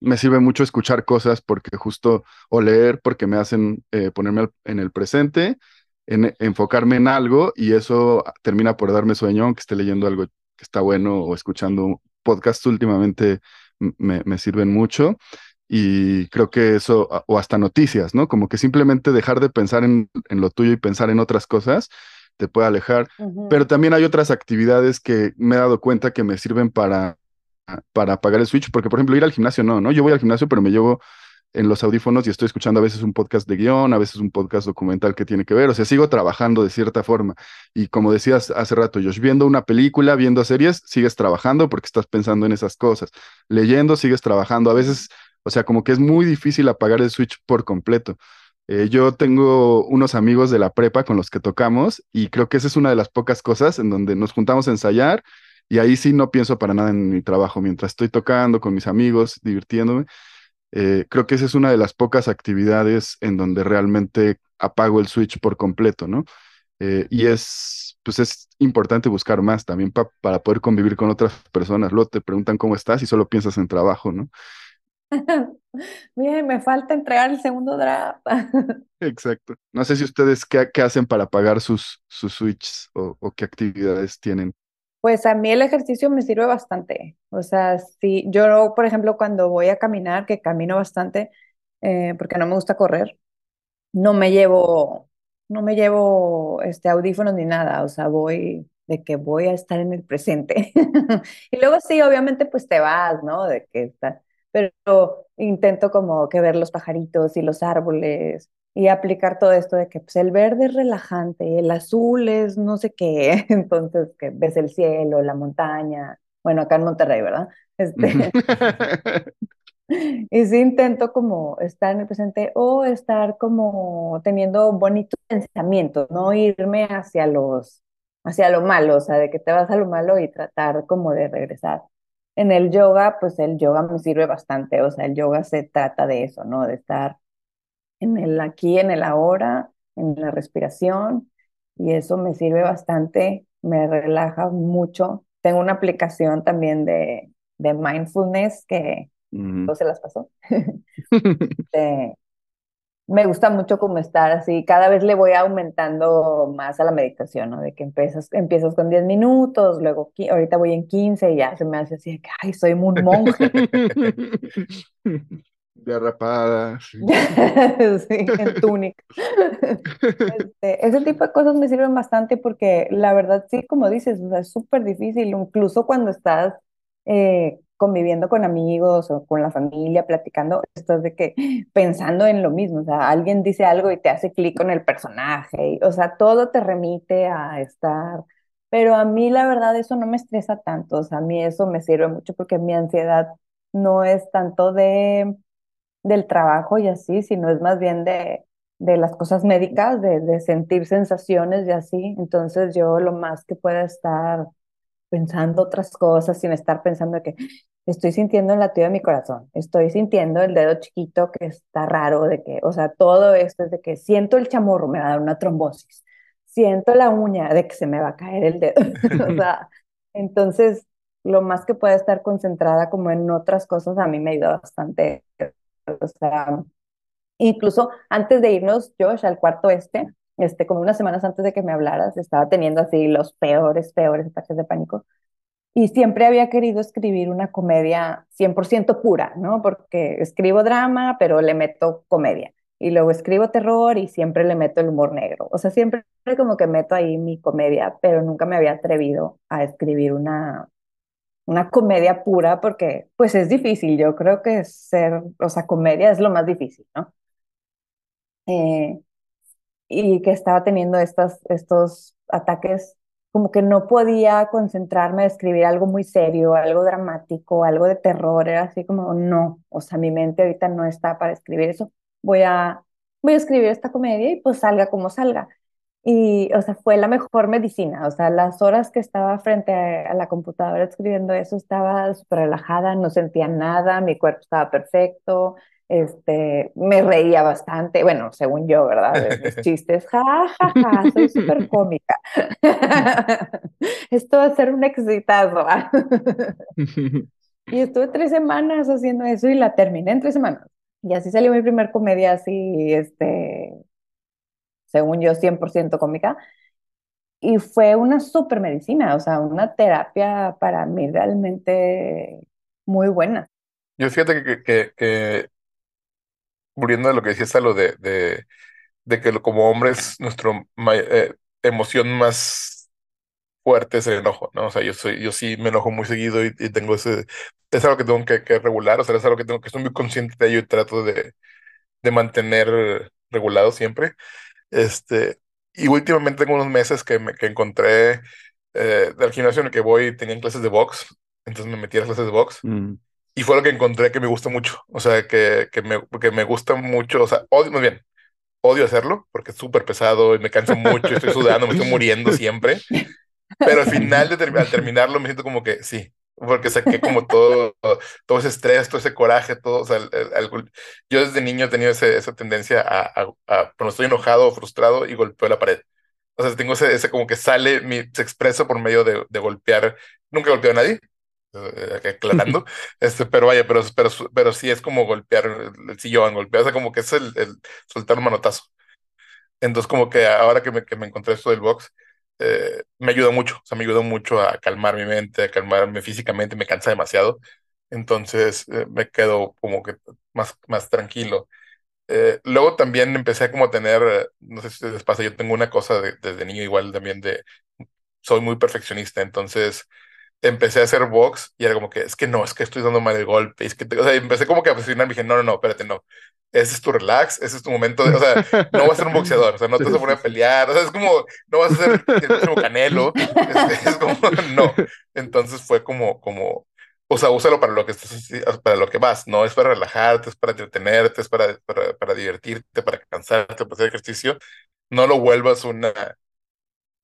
Speaker 3: me sirve mucho escuchar cosas porque justo, o leer porque me hacen eh, ponerme en el presente, en, enfocarme en algo y eso termina por darme sueño, aunque esté leyendo algo que está bueno o escuchando podcasts últimamente me, me sirven mucho. Y creo que eso, o hasta noticias, ¿no? Como que simplemente dejar de pensar en, en lo tuyo y pensar en otras cosas te puede alejar. Pero también hay otras actividades que me he dado cuenta que me sirven para, para apagar el switch, porque por ejemplo ir al gimnasio no, ¿no? Yo voy al gimnasio, pero me llevo en los audífonos y estoy escuchando a veces un podcast de guion, a veces un podcast documental que tiene que ver, o sea, sigo trabajando de cierta forma. Y como decías hace rato, Josh, viendo una película, viendo series, sigues trabajando porque estás pensando en esas cosas. Leyendo, sigues trabajando. A veces, o sea, como que es muy difícil apagar el switch por completo. Eh, yo tengo unos amigos de la prepa con los que tocamos y creo que esa es una de las pocas cosas en donde nos juntamos a ensayar y ahí sí no pienso para nada en mi trabajo. Mientras estoy tocando con mis amigos, divirtiéndome, eh, creo que esa es una de las pocas actividades en donde realmente apago el switch por completo, ¿no? Eh, y es, pues es importante buscar más también para poder convivir con otras personas. Luego te preguntan cómo estás y solo piensas en trabajo, ¿no? [LAUGHS]
Speaker 4: Bien, me falta entregar el segundo draft. [LAUGHS]
Speaker 3: Exacto. No sé si ustedes qué, qué hacen para pagar sus, sus switches o, o, qué actividades tienen.
Speaker 4: Pues a mí el ejercicio me sirve bastante. O sea, si yo, por ejemplo, cuando voy a caminar, que camino bastante, eh, porque no me gusta correr, no me llevo, no me llevo este audífonos ni nada. O sea, voy de que voy a estar en el presente. [LAUGHS] y luego sí, obviamente, pues te vas, ¿no? De que está pero intento como que ver los pajaritos y los árboles y aplicar todo esto de que pues, el verde es relajante, el azul es no sé qué, [LAUGHS] entonces que ves el cielo, la montaña, bueno, acá en Monterrey, ¿verdad? Este, [LAUGHS] y sí intento como estar en el presente o estar como teniendo bonitos pensamientos, no irme hacia los, hacia lo malo, o sea, de que te vas a lo malo y tratar como de regresar en el yoga, pues el yoga me sirve bastante, o sea, el yoga se trata de eso, ¿no? De estar en el aquí, en el ahora, en la respiración, y eso me sirve bastante, me relaja mucho. Tengo una aplicación también de, de mindfulness que no se las pasó. de, [LAUGHS] [LAUGHS] me gusta mucho como estar así, cada vez le voy aumentando más a la meditación, ¿no? De que empiezas, empiezas con 10 minutos, luego ahorita voy en 15 y ya se me hace así de que, ay, soy un monje. [LAUGHS]
Speaker 3: Derrapada.
Speaker 4: Sí. [LAUGHS] en túnica. Este, ese tipo de cosas me sirven bastante porque la verdad sí, como dices, o sea, es súper difícil, incluso cuando estás eh, conviviendo con amigos o con la familia, platicando, estás de que pensando en lo mismo, o sea, alguien dice algo y te hace clic con el personaje, o sea, todo te remite a estar, pero a mí la verdad eso no me estresa tanto, o sea, a mí eso me sirve mucho porque mi ansiedad no es tanto de del trabajo y así, sino es más bien de, de las cosas médicas, de, de sentir sensaciones y así, entonces yo lo más que pueda estar pensando otras cosas sin estar pensando que estoy sintiendo el latido de mi corazón, estoy sintiendo el dedo chiquito que está raro, de que, o sea, todo esto es de que siento el chamorro, me va a dar una trombosis, siento la uña de que se me va a caer el dedo, [LAUGHS] o [LAUGHS] sea, entonces lo más que pueda estar concentrada como en otras cosas a mí me ayuda bastante, o sea, incluso antes de irnos, Josh, al cuarto este, este, como unas semanas antes de que me hablaras, estaba teniendo así los peores, peores ataques de pánico. Y siempre había querido escribir una comedia 100% pura, ¿no? Porque escribo drama, pero le meto comedia. Y luego escribo terror y siempre le meto el humor negro. O sea, siempre como que meto ahí mi comedia, pero nunca me había atrevido a escribir una, una comedia pura porque pues es difícil. Yo creo que ser, o sea, comedia es lo más difícil, ¿no? Eh, y que estaba teniendo estas, estos ataques, como que no podía concentrarme a escribir algo muy serio, algo dramático, algo de terror, era así como, no, o sea, mi mente ahorita no está para escribir eso, voy a, voy a escribir esta comedia y pues salga como salga. Y, o sea, fue la mejor medicina, o sea, las horas que estaba frente a, a la computadora escribiendo eso, estaba súper relajada, no sentía nada, mi cuerpo estaba perfecto, Este, me reía bastante, bueno, según yo, ¿verdad? Mis [LAUGHS] chistes, ja, ja, ja, soy súper cómica. [LAUGHS] Esto va a ser un exitazo. [LAUGHS] y estuve tres semanas haciendo eso y la terminé en tres semanas. Y así salió mi primer comedia así, este, según yo, 100% cómica. Y fue una super medicina, o sea, una terapia para mí realmente muy buena.
Speaker 2: Yo fíjate que, que, que de lo que decías a lo de, de, de que como hombres nuestra eh, emoción más fuerte es el enojo, ¿no? O sea, yo soy, yo sí me enojo muy seguido y, tengo ese, es algo que tengo que, que, regular, o sea, es algo que tengo que estoy muy consciente de ello y trato de, de mantener regulado siempre. Este, y últimamente tengo unos meses que, me, que encontré eh, del gimnasio en el que voy, tenían clases de box, entonces me metí a las clases de box. Mm. Y fue lo que encontré que me gusta mucho. O sea, que, que, me, que me gusta mucho. O sea, odio, muy bien, odio hacerlo porque es súper pesado y me canso mucho, estoy sudando, me estoy muriendo siempre. Pero al final, de al terminarlo, me siento como que sí, porque saqué como todo, todo ese estrés, todo ese coraje, todo. O sea, yo desde niño he tenido ese, esa tendencia a, a, a, cuando estoy enojado o frustrado y golpeo la pared. O sea, tengo ese, ese como que sale, mi, se expresa por medio de, de golpear. Nunca he golpeado a nadie, eh, aclarando, [LAUGHS] este, pero vaya, pero, pero, pero sí es como golpear el sillón, golpear, o sea, como que es el, el soltar un manotazo. Entonces, como que ahora que me, que me encontré esto del box, eh, me ayuda mucho, o sea, me ayuda mucho a calmar mi mente, a calmarme físicamente, me cansa demasiado. Entonces, eh, me quedo como que más, más tranquilo. luego también empecé como a tener, no sé si les pasa, yo tengo una cosa de, desde niño igual también de, soy muy perfeccionista, entonces empecé a hacer box y era como que, es que no, es que estoy dando mal el golpe. Es que o sea, empecé como que a presionar, dije, no, no, no, espérate, no. Ese es tu relax, ese es tu momento de, o sea, no vas a ser un boxeador, o sea, no [LAUGHS] te vas a poner a pelear, o sea, es como, no vas a ser el canelo, es, es, como, [LAUGHS] no. Entonces fue como, como, o sea, úsalo para lo que estás, para lo que vas, no es para relajarte, es para entretenerte, es para, para, para divertirte, para cansarte, para hacer ejercicio. No lo vuelvas una,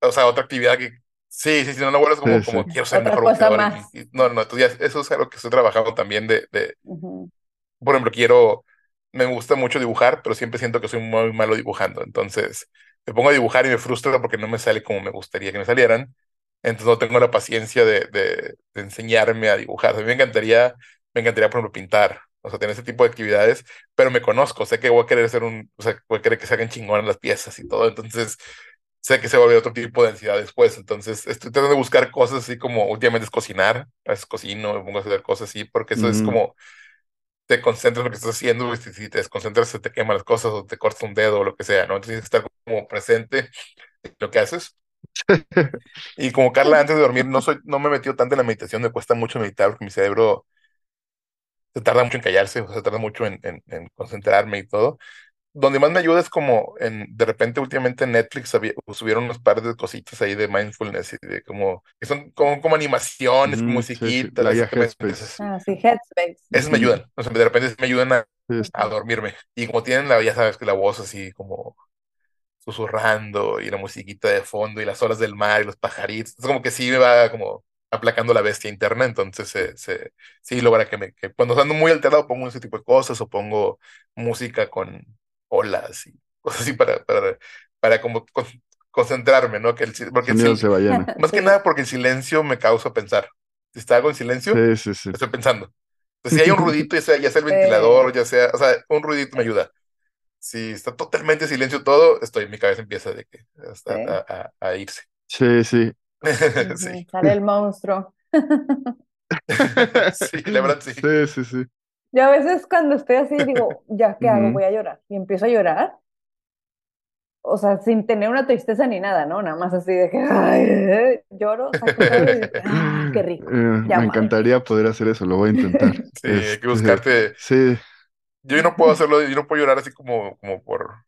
Speaker 2: o sea, otra actividad que Sí, sí, sí, no, no vuelves como, como quiero ser mejor boxeador. no, no, tú ya, eso es algo que estoy trabajando también de, de por ejemplo, quiero, me gusta mucho dibujar, pero siempre siento que soy muy malo dibujando. Entonces, me pongo a dibujar y me frustra porque no me sale como me gustaría que me salieran. Entonces, no tengo la paciencia de, de, de enseñarme a dibujar. A mí me encantaría, me encantaría, por ejemplo, pintar, o sea, tener ese tipo de actividades, pero me conozco, sé que voy a querer ser un, o sea, voy a querer que se hagan chingones las piezas y todo. Entonces, sé que se va a ver otro tipo de ansiedad después. Entonces, estoy tratando de buscar cosas así como últimamente es cocinar. Veces cocino, me pongo a hacer cosas así, porque eso es como te concentras en lo que estás haciendo y si te desconcentras se te queman las cosas o te cortas un dedo o lo que sea, ¿no? Entonces tienes que estar como presente en lo que haces. y como [LAUGHS] Carla, antes de dormir, no, soy, no me he metido tanto en la meditación, me cuesta mucho meditar porque mi cerebro se tarda mucho en callarse, o sea, se tarda mucho en, en, en concentrarme y todo donde más me ayuda es como en, de repente últimamente en Netflix subieron unos par de cositas ahí de mindfulness y de como, que son como, como animaciones, como musiquitas.
Speaker 4: Ah, sí, Headspace.
Speaker 2: Esas me ayudan, o sea, de repente me ayudan a, a dormirme. Y como tienen la, ya sabes que la voz así como susurrando y la musiquita de fondo y las olas del mar y los pajaritos, es como que sí me va como aplacando la bestia interna, entonces se, se, sí logra que me, que cuando ando muy alterado pongo ese tipo de cosas o pongo música con olas y cosas así [LAUGHS] para, para, para como concentrarme, ¿no? Que el, porque el se [LAUGHS] Más que nada porque el silencio me causa pensar. Si está algo en silencio, estoy pensando. si hay un ruidito, ya sea, ya sea el [LAUGHS] ventilador, ya sea, o sea, un ruidito me ayuda. Si está totalmente silencio todo, estoy, mi cabeza empieza de que, a, a, irse.
Speaker 3: Sí, sí.
Speaker 4: sí. Sale el monstruo.
Speaker 2: sí, la verdad sí.
Speaker 3: Sí, sí, sí.
Speaker 4: Yo a veces cuando estoy así digo, [LAUGHS] ¿ya qué hago? Voy a llorar. Y empiezo a llorar. O sea, sin tener una tristeza ni nada, ¿no? Nada más así de que ay, lloro, ah, qué rico.
Speaker 3: Eh, me encantaría poder hacer eso, lo voy a intentar. [LAUGHS]
Speaker 2: Sí, hay que este, buscarte.
Speaker 3: Sí.
Speaker 2: Yo no puedo hacerlo, yo no puedo llorar así como, como por,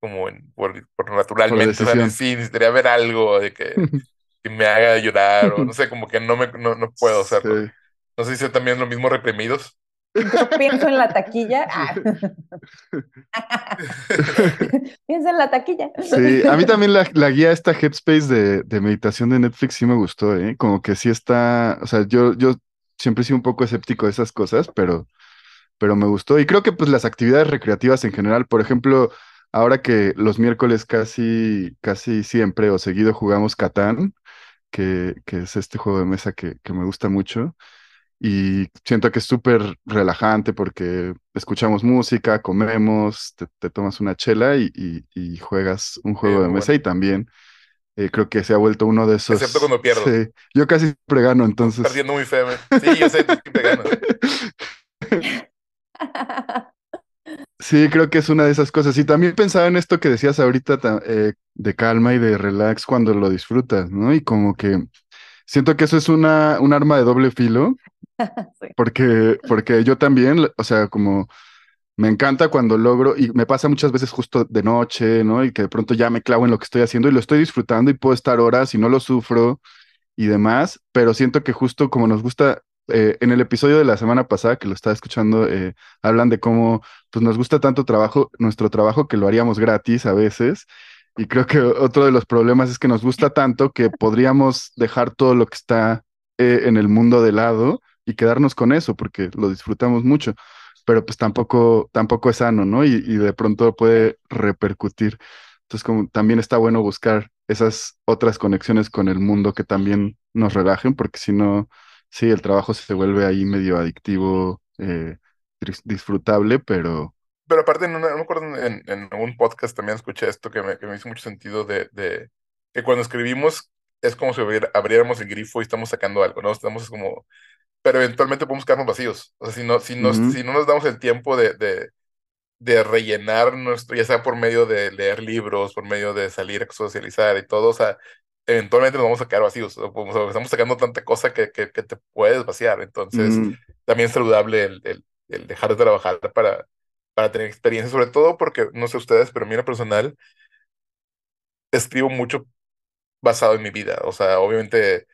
Speaker 2: como en, por, por naturalmente. o sea, sí, necesitaría ver algo de que, [LAUGHS] que, me haga llorar, o no sé, como que no me no, no puedo hacerlo. No sé si es también lo mismo reprimidos.
Speaker 4: Yo pienso en la taquilla. Ah. [LAUGHS] Piensa en la taquilla.
Speaker 3: Sí, a mí también la, guía esta Headspace de, de, meditación de Netflix sí me gustó, ¿eh? Como que sí está, o sea, yo, yo siempre he sido un poco escéptico de esas cosas, pero pero me gustó. Y creo que pues las actividades recreativas en general, por ejemplo, ahora que los miércoles casi, casi siempre o seguido jugamos Catán, que, que es este juego de mesa que, que me gusta mucho. Y siento que es súper relajante porque escuchamos música, comemos, te, te tomas una chela y, y- y juegas un juego de mesa y también eh, creo que se ha vuelto uno de esos...
Speaker 2: Excepto cuando pierdo.
Speaker 3: Sí, yo casi siempre gano, entonces...
Speaker 2: Perdiendo muy feo. ¿eh? Sí, yo sé, siempre ganas. [LAUGHS]
Speaker 3: Sí, creo que es una de esas cosas. Y también pensaba en esto que decías ahorita ta- eh, de calma y de relax cuando lo disfrutas, ¿no? Y como que siento que eso es una, un arma de doble filo, [LAUGHS] Porque, porque yo también, o sea, como me encanta cuando logro, y me pasa muchas veces justo de noche, ¿no? Y que de pronto ya me clavo en lo que estoy haciendo y lo estoy disfrutando y puedo estar horas y no lo sufro y demás, pero siento que justo como nos gusta, eh, en el episodio de la semana pasada que lo estaba escuchando, eh, hablan de cómo pues nos gusta tanto trabajo, nuestro trabajo que lo haríamos gratis a veces. Y creo que otro de los problemas es que nos gusta tanto que podríamos dejar todo lo que está eh, en el mundo de lado y quedarnos con eso porque lo disfrutamos mucho, pero pues tampoco, tampoco es sano, ¿no? Y, y de pronto puede repercutir. Entonces, como también está bueno buscar esas otras conexiones con el mundo que también nos relajen, porque si no, sí, el trabajo se vuelve ahí medio adictivo, eh, dis- disfrutable, pero
Speaker 2: Pero aparte, una- no me acuerdo, en, en un podcast también escuché esto que me, que me hizo mucho sentido de, de que cuando escribimos es como si abriéramos el grifo y estamos sacando algo, ¿no? Estamos como, pero eventualmente podemos quedarnos vacíos. O sea, si no, si no,
Speaker 3: Ujú.
Speaker 2: si no nos damos el tiempo de, de, de rellenar nuestro, ya sea por medio de leer libros, por medio de salir a socializar y todo, o sea, eventualmente nos vamos a quedar vacíos. O sea, estamos sacando tanta cosa que, que, que te puedes vaciar. Entonces,
Speaker 3: mm,
Speaker 2: también es saludable el, el, el dejar de trabajar para, para tener experiencia, sobre todo porque, no sé ustedes, pero a mí en lo personal, escribo mucho basado en mi vida. O sea, obviamente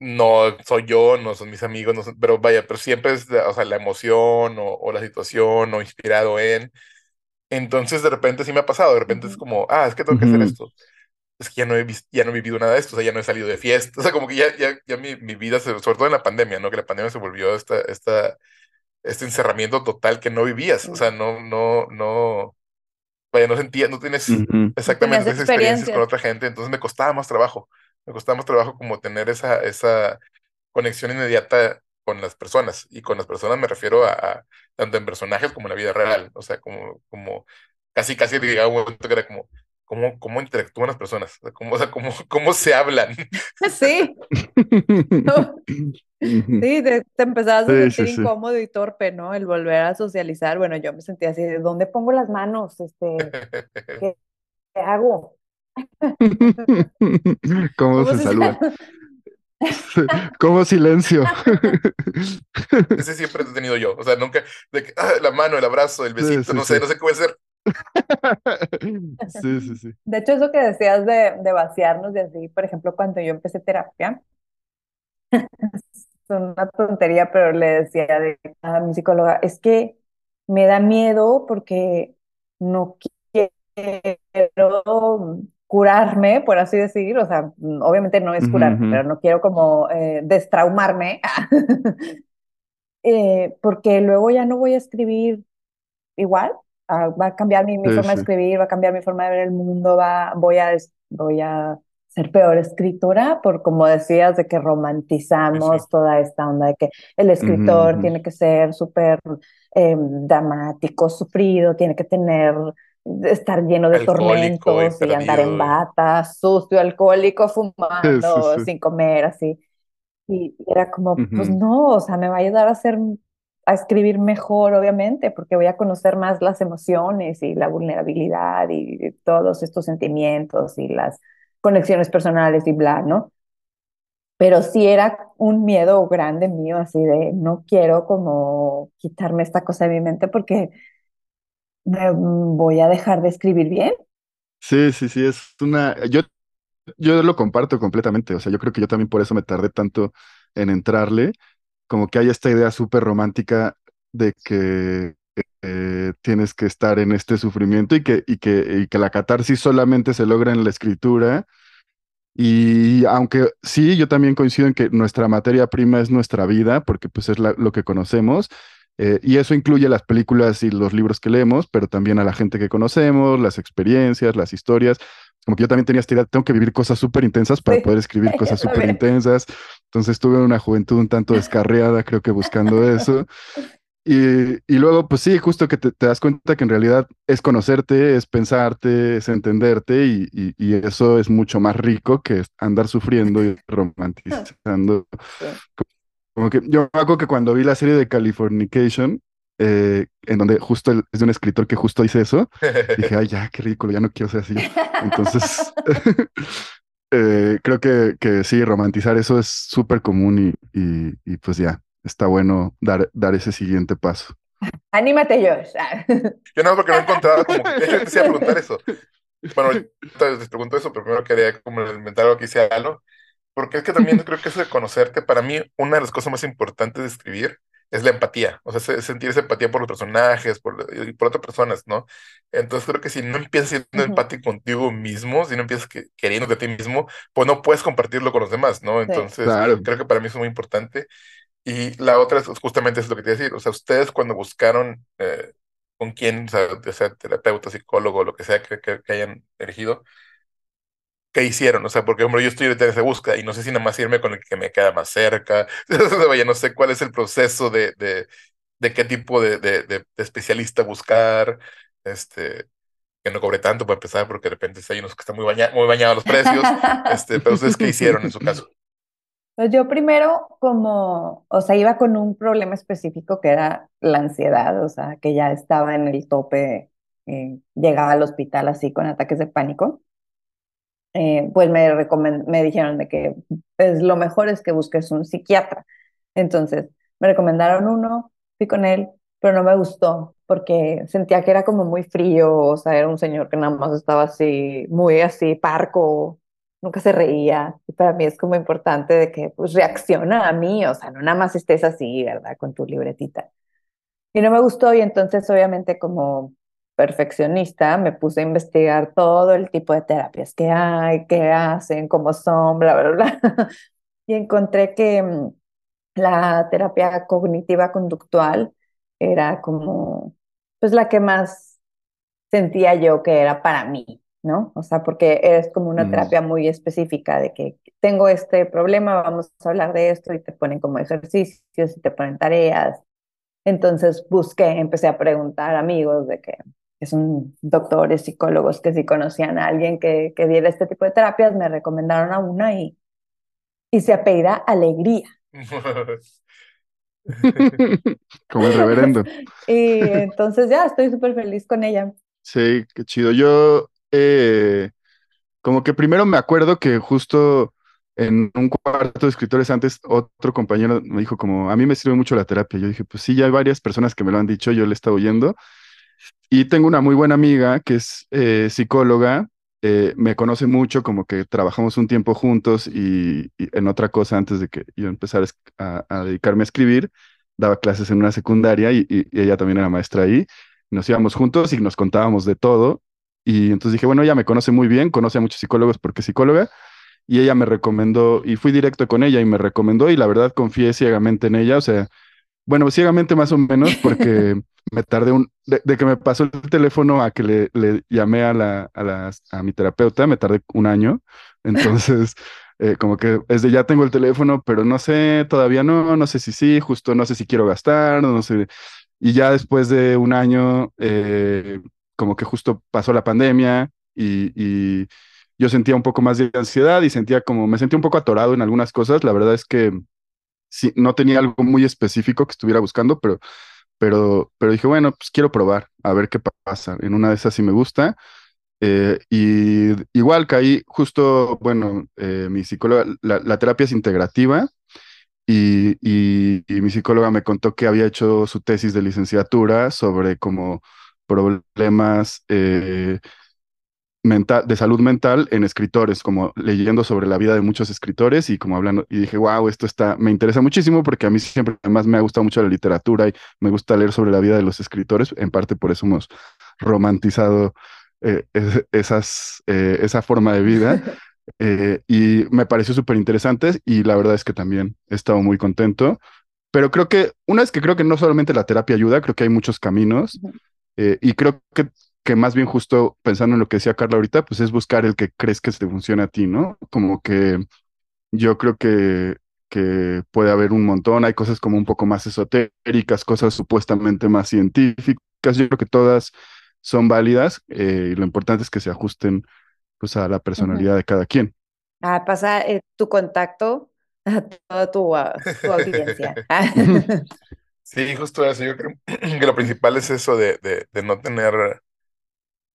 Speaker 2: no soy yo, no son mis amigos, no son- pero vaya, pero siempre es, la- o sea, la emoción o, o la situación o inspirado en. Entonces, de repente sí me ha pasado, de repente es como, ah, es que tengo que hacer esto. Es que ya no he ya no he vivido nada de esto, o sea, ya no he salido de fiesta, o sea, como que ya, ya, ya mi, mi vida, se- sobre todo en la pandemia, ¿no? Que la pandemia se volvió esta, esta, este encerramiento total que no vivías, o sea, no, no, no, vaya, no sentía, no tienes exactamente esas experiencias con otra gente, entonces me costaba más trabajo, me costaba más trabajo como tener esa, esa conexión inmediata con las personas, y con las personas me refiero a, a tanto en personajes como en la vida real, o sea, como, como casi, casi llegaba un momento que era como, ¿cómo, cómo interactúan las personas? O sea, cómo, o sea, cómo, [LAUGHS] cómo se hablan. [LAUGHS]
Speaker 4: Sí, [LAUGHS] sí, te, te empezabas a
Speaker 3: Sí,
Speaker 4: sentir
Speaker 3: sí, sí.
Speaker 4: incómodo y torpe, ¿no? El volver a socializar. Bueno, yo me sentía así, ¿de dónde pongo las manos? Este, ¿qué, qué hago? [LAUGHS]
Speaker 3: ¿Cómo
Speaker 4: ¿Cómo
Speaker 3: se
Speaker 4: se
Speaker 3: saluda? [LAUGHS] ¿Cómo silencio? [LAUGHS]
Speaker 2: Ese siempre he tenido yo, o sea, nunca, de que, ah, la mano, el abrazo, el
Speaker 3: Sí,
Speaker 2: besito,
Speaker 3: sí,
Speaker 2: no sé,
Speaker 3: sí.
Speaker 2: no sé cómo hacer.
Speaker 3: Sí, sí, sí.
Speaker 4: De hecho, eso que decías de, de vaciarnos de así, por ejemplo, cuando yo empecé terapia, es una tontería, pero le decía de- a mi psicóloga, es que me da miedo porque no quiero curarme, por así decir, o sea, obviamente no es curarme, pero no quiero como eh, destraumarme, [LAUGHS] eh, porque luego ya no voy a escribir igual, ah, va a cambiar mi, mi
Speaker 3: Sí,
Speaker 4: forma de escribir, va a cambiar mi forma de ver el mundo, va, voy a, voy a ser peor escritora, por como decías, de que
Speaker 2: sí.
Speaker 4: romantizamos toda esta onda de que el escritor tiene que ser súper eh, dramático, sufrido, tiene que tener, estar lleno de
Speaker 2: Alcohólico
Speaker 4: tormentos y andar en bata, sucio, alcohólico,
Speaker 3: Sí, sí,
Speaker 4: fumando,
Speaker 3: sí.
Speaker 4: sin comer, así. Y era como, pues
Speaker 3: Ujú.
Speaker 4: no, o sea, me va a ayudar a hacer, a escribir mejor, obviamente, porque voy a conocer más las emociones y la vulnerabilidad y todos estos sentimientos y las conexiones personales y bla, ¿no? Pero sí era un miedo grande mío, así de no quiero como quitarme esta cosa de mi mente porque me voy a dejar de escribir bien.
Speaker 3: Sí, sí, sí, es una... Yo, yo lo comparto completamente, o sea, yo creo que yo también por eso me tardé tanto en entrarle, como que hay esta idea súper romántica de que eh, tienes que estar en este sufrimiento y que, y que, y que la catarsis solamente se logra en la escritura. Y aunque sí, yo también coincido en que nuestra materia prima es nuestra vida, porque pues es lo que conocemos, Eh, y eso incluye las películas y los libros que leemos, pero también a la gente que conocemos, las experiencias, las historias. Como que yo también tenía esta idea, tengo que vivir cosas súper intensas para
Speaker 4: Sí.
Speaker 3: poder escribir [LAUGHS] cosas súper intensas. Entonces tuve una juventud un tanto descarriada, creo que buscando eso. Y, y luego, pues sí, justo que te, te das cuenta que en realidad es conocerte, es pensarte, es entenderte y, y- y eso es mucho más rico que andar sufriendo y [LAUGHS] romantizando.
Speaker 4: Sí.
Speaker 3: Como que yo me acuerdo que cuando vi la serie de Californication, eh, en donde justo el- es de un escritor que justo dice eso, dije, ay, ya, qué ridículo, ya no quiero ser así. Entonces, [LAUGHS] eh, creo que, que sí, romantizar eso es súper común y, y, y pues ya, está bueno dar, dar ese siguiente paso.
Speaker 4: Anímate, Josh. [LAUGHS]
Speaker 2: Yo no, porque no encontraba como que yo empecé a preguntar eso. Bueno, [LAUGHS] les pregunto eso, pero primero quería como inventar algo que hice algo, porque es que también creo que eso de conocerte, para mí, una de las cosas más importantes de escribir es la empatía, o sea, se- sentir esa empatía por los personajes, por, y por otras personas, ¿no? Entonces creo que si no empiezas siendo
Speaker 4: Ujú.
Speaker 2: empático contigo mismo, si no empiezas que, queriendo de ti mismo, pues no puedes compartirlo con los demás, ¿no? Entonces
Speaker 3: Claro.
Speaker 2: creo que para mí eso es muy importante. Y la otra es justamente eso lo que te iba a decir, o sea, ustedes cuando buscaron eh, con quién, o sea, ya sea terapeuta, psicólogo, lo que sea que, que- que hayan elegido, ¿qué hicieron? O sea, porque, hombre, yo estoy en esa búsqueda y no sé si nada más irme con el que me queda más cerca, [LAUGHS] vaya, no sé cuál es el proceso de, de, de qué tipo de, de, de- de especialista buscar, este, que no cobre tanto para empezar, porque de repente hay unos que están muy bañados los precios, este, pero ustedes, ¿qué hicieron en su caso?
Speaker 4: Pues yo primero como, o sea, iba con un problema específico que era la ansiedad, o sea, que ya estaba en el tope, eh, llegaba al hospital así con ataques de pánico. Eh, pues me dijeron de que pues, lo mejor es que busques un psiquiatra. Entonces, me recomendaron uno, fui con él, pero no me gustó porque sentía que era como muy frío, o sea, era un señor que nada más estaba así, muy así, parco, nunca se reía. Y para mí es como importante de que pues reacciona a mí, o sea, no nada más estés así, ¿verdad? Con tu libretita. Y no me gustó y entonces obviamente como perfeccionista me puse a investigar todo el tipo de terapias que hay, qué hacen, cómo son, bla, bla, bla. [LAUGHS] Y encontré que mm, la terapia cognitiva conductual era como, pues la que más sentía yo que era para mí, ¿no? O sea, porque es como una
Speaker 3: Mm.
Speaker 4: terapia muy específica de que tengo este problema, vamos a hablar de esto y te ponen como ejercicios y te ponen tareas. Entonces busqué, empecé a preguntar a amigos de que, que son doctores, psicólogos, que si conocían a alguien que, que diera este tipo de terapias, me recomendaron a una y, y se apellida Alegría. [LAUGHS]
Speaker 3: Como el reverendo. [LAUGHS]
Speaker 4: Y entonces ya estoy súper feliz con ella.
Speaker 3: Sí, qué chido. Yo, eh, como que primero me acuerdo que justo en un cuarto de escritores antes, otro compañero me dijo como, a mí me sirve mucho la terapia. Yo dije, pues sí, ya hay varias personas que me lo han dicho, yo le he estado oyendo. Y tengo una muy buena amiga que es eh, psicóloga, eh, me conoce mucho, como que trabajamos un tiempo juntos y, en otra cosa antes de que yo empezara a dedicarme a escribir, daba clases en una secundaria y- y ella también era maestra ahí. Nos íbamos juntos y nos contábamos de todo. Y entonces dije, bueno, ella me conoce muy bien, conoce a muchos psicólogos porque es psicóloga. Y ella me recomendó, y fui directo con ella y me recomendó, y la verdad confié ciegamente en ella. O sea, bueno, ciegamente más o menos, porque [LAUGHS] me tardé un, de, de que me pasó el teléfono a que le, le llamé a la, a las- a mi terapeuta, me tardé un año. [LAUGHS] Entonces, eh, como que es de ya tengo el teléfono, pero no sé, todavía no, no sé si sí, justo no sé si quiero gastar, no sé. Y ya después de un año, eh, como que justo pasó la pandemia y, y yo sentía un poco más de ansiedad y sentía como, me sentía un poco atorado en algunas cosas. La verdad es que sí, no tenía algo muy específico que estuviera buscando, pero, pero, pero dije, bueno, pues quiero probar, a ver qué pasa. En una de esas sí me gusta. Eh, y igual caí justo, bueno, eh, mi psicóloga, la, terapia es integrativa y, y- y mi psicóloga me contó que había hecho su tesis de licenciatura sobre como problemas eh, mental, de salud mental en escritores, como leyendo sobre la vida de muchos escritores y como hablando, y dije, wow, esto está, me interesa muchísimo porque a mí siempre además me ha gustado mucho la literatura y me gusta leer sobre la vida de los escritores, en parte por eso hemos romantizado eh, es- esas, eh, esa forma de vida. [LAUGHS] eh, y me pareció súper interesante y la verdad es que también he estado muy contento. Pero creo que, una es que creo que no solamente la terapia ayuda, creo que hay muchos caminos. Eh, y creo que, que más bien justo pensando en lo que decía Carla ahorita, pues es buscar el que crees que te funcione a ti, ¿no? Como que yo creo que, que puede haber un montón, hay cosas como un poco más esotéricas, cosas supuestamente más científicas, yo creo que todas son válidas eh, y lo importante es que se ajusten pues a la personalidad de cada quien.
Speaker 4: Ah, pasa eh, tu contacto [LAUGHS] a toda tu, tu audiencia. [LAUGHS] [LAUGHS]
Speaker 2: Sí, justo eso. Yo creo [CLEARS THROAT] que lo principal es eso de, de, de no tener,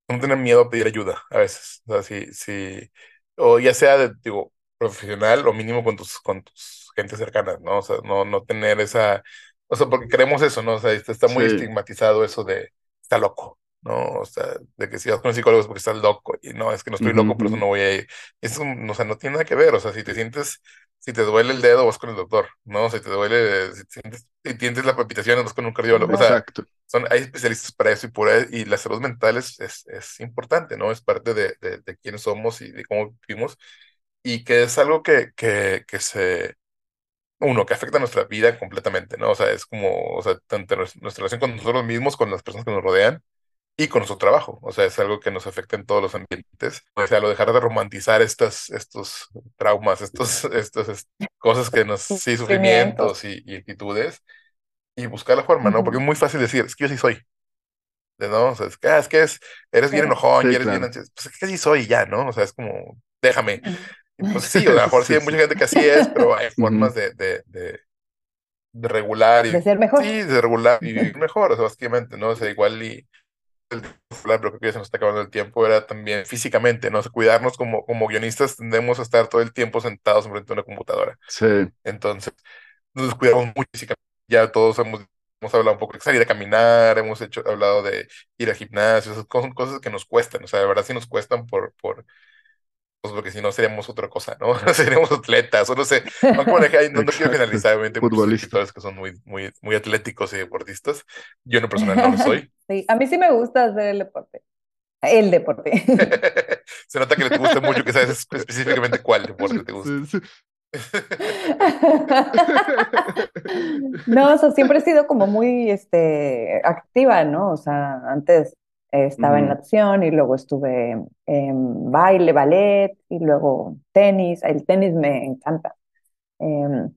Speaker 2: no tener miedo a pedir ayuda a veces. O sea, si, si, o ya sea de, digo, profesional o mínimo con tus, con tus gente cercanas, ¿no? O sea, no, no tener esa, o sea, porque creemos eso, ¿no? O sea, está, está muy
Speaker 3: Sí.
Speaker 2: estigmatizado eso de, está loco, ¿no? O sea, de que si vas con un psicólogo es porque estás loco, y no, es que no estoy loco, por eso no voy a ir. Eso, o sea, no tiene nada que ver, o sea, si te sientes, si te duele el dedo, vas con el doctor, ¿no? Si te duele, si sientes, si sientes la palpitación, vas con un cardiólogo, o sea,
Speaker 3: Exacto.
Speaker 2: son, hay especialistas para eso y, por, ahí- y la salud mental es, es, es importante, ¿no? Es parte de, de, de quiénes somos y de cómo vivimos y que es algo que, que, que se, uno, que afecta nuestra vida completamente, ¿no? O sea, es como, o sea, tanto nues- nuestra relación con nosotros mismos, con las personas que nos rodean y con nuestro trabajo, o sea, es algo que nos afecta en todos los ambientes, o sea, lo dejar de romantizar estas, estos traumas, estos, estas est- cosas que nos, sí,
Speaker 4: Sufrimientos.
Speaker 2: y, y actitudes y buscar la forma, ¿no? Porque es muy fácil decir, es que yo sí soy. ¿no? O sea, es que, ah, es que es, eres bien
Speaker 4: Sí.
Speaker 2: enojón y
Speaker 3: Sí,
Speaker 2: eres bien
Speaker 3: claro.
Speaker 2: ansioso. Pues es que así soy y ya, ¿no? O sea, es como, déjame. Y pues [LAUGHS] sí, o sea, a lo mejor sí
Speaker 3: Sí,
Speaker 2: hay
Speaker 3: sí.
Speaker 2: mucha gente que así es, pero hay formas de, de, de, de regular y
Speaker 4: De ser mejor.
Speaker 2: sí, de regular y vivir mejor, o sea, básicamente, ¿no? O sea, igual y pero creo que ya se nos está acabando el tiempo, era también físicamente, ¿no? O sea, cuidarnos como, como guionistas tendemos a estar todo el tiempo sentados frente a una computadora.
Speaker 3: Sí.
Speaker 2: Entonces, nos cuidamos mucho físicamente. Ya todos hemos, hemos hablado un poco de salir a caminar, hemos hecho, hablado de ir al gimnasio, esas cosas, son cosas que nos cuestan, o sea, de verdad sí nos cuestan por, por pues porque si no seríamos otra cosa, ¿no? [LAUGHS] Seríamos atletas, o no sé, hay- no, no quiero generalizar, obviamente
Speaker 3: Futbolistas.
Speaker 2: que son muy, muy, muy atléticos y deportistas, yo en personal no lo soy. [LAUGHS]
Speaker 4: Sí, a mí sí me gusta hacer el deporte. El deporte. [LAUGHS]
Speaker 2: Se nota que te gusta mucho, que sabes espe- específicamente cuál deporte te gusta.
Speaker 3: Sí, sí.
Speaker 4: No, o sea, siempre he sido como muy este, activa, ¿no? O sea, antes eh, estaba en
Speaker 3: Ujú.
Speaker 4: natación y luego estuve en baile, ballet y luego tenis. El tenis me encanta. Em,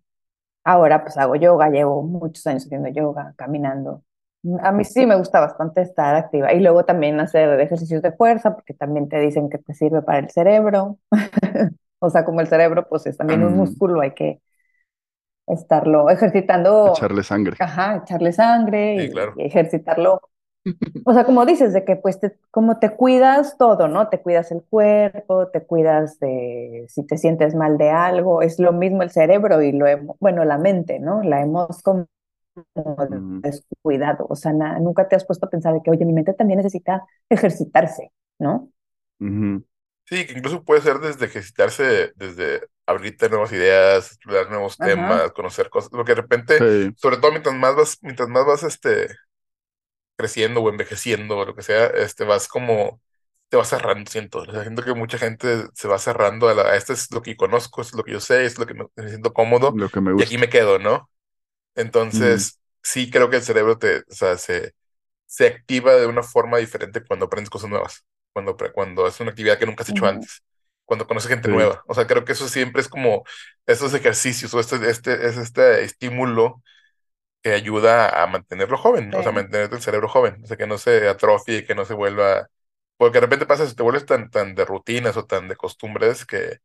Speaker 4: ahora pues hago yoga, llevo muchos años haciendo yoga, caminando. A mí sí me gusta bastante estar activa y luego también hacer ejercicios de fuerza porque también te dicen que te sirve para el cerebro. [LAUGHS] O sea, como el cerebro pues es también un
Speaker 3: Mm.
Speaker 4: músculo, hay que estarlo ejercitando,
Speaker 3: Echarle sangre.
Speaker 4: ajá, echarle sangre
Speaker 2: Sí,
Speaker 4: y,
Speaker 2: claro.
Speaker 4: y ejercitarlo. O sea, como dices, de que pues te, como te cuidas todo, ¿no? Te cuidas el cuerpo, te cuidas de si te sientes mal de algo, es lo mismo el cerebro y lo hemos, bueno, la mente, ¿no? La hemos como descuidado, o sea, na- nunca te has puesto a pensar de que, oye, mi mente también necesita ejercitarse, ¿no?
Speaker 2: Sí, que incluso puede ser desde ejercitarse, desde abrirte nuevas ideas, explorar nuevos
Speaker 4: Ajá.
Speaker 2: temas, conocer cosas, porque de repente,
Speaker 3: Sí.
Speaker 2: sobre todo mientras más vas, mientras más vas este, creciendo o envejeciendo o lo que sea, este, vas como, te vas cerrando, siento, o sea, siento que mucha gente se va cerrando a la, a esto es lo que conozco, es lo que yo sé, es lo que me, me siento cómodo
Speaker 3: Lo que me
Speaker 2: y
Speaker 3: gusta.
Speaker 2: aquí me quedo, ¿no? Entonces, sí creo que el cerebro te, o sea, se, se activa de una forma diferente cuando aprendes cosas nuevas, cuando, cuando es una actividad que nunca has hecho antes, cuando conoces gente
Speaker 3: Sí.
Speaker 2: nueva. O sea, creo que eso siempre es como estos ejercicios o este, este, es este estímulo que ayuda a mantenerlo joven, o sea, mantener el cerebro joven, o sea, que no se atrofie, que no se vuelva, porque de repente pasa, si te vuelves tan, tan de rutinas o tan de costumbres que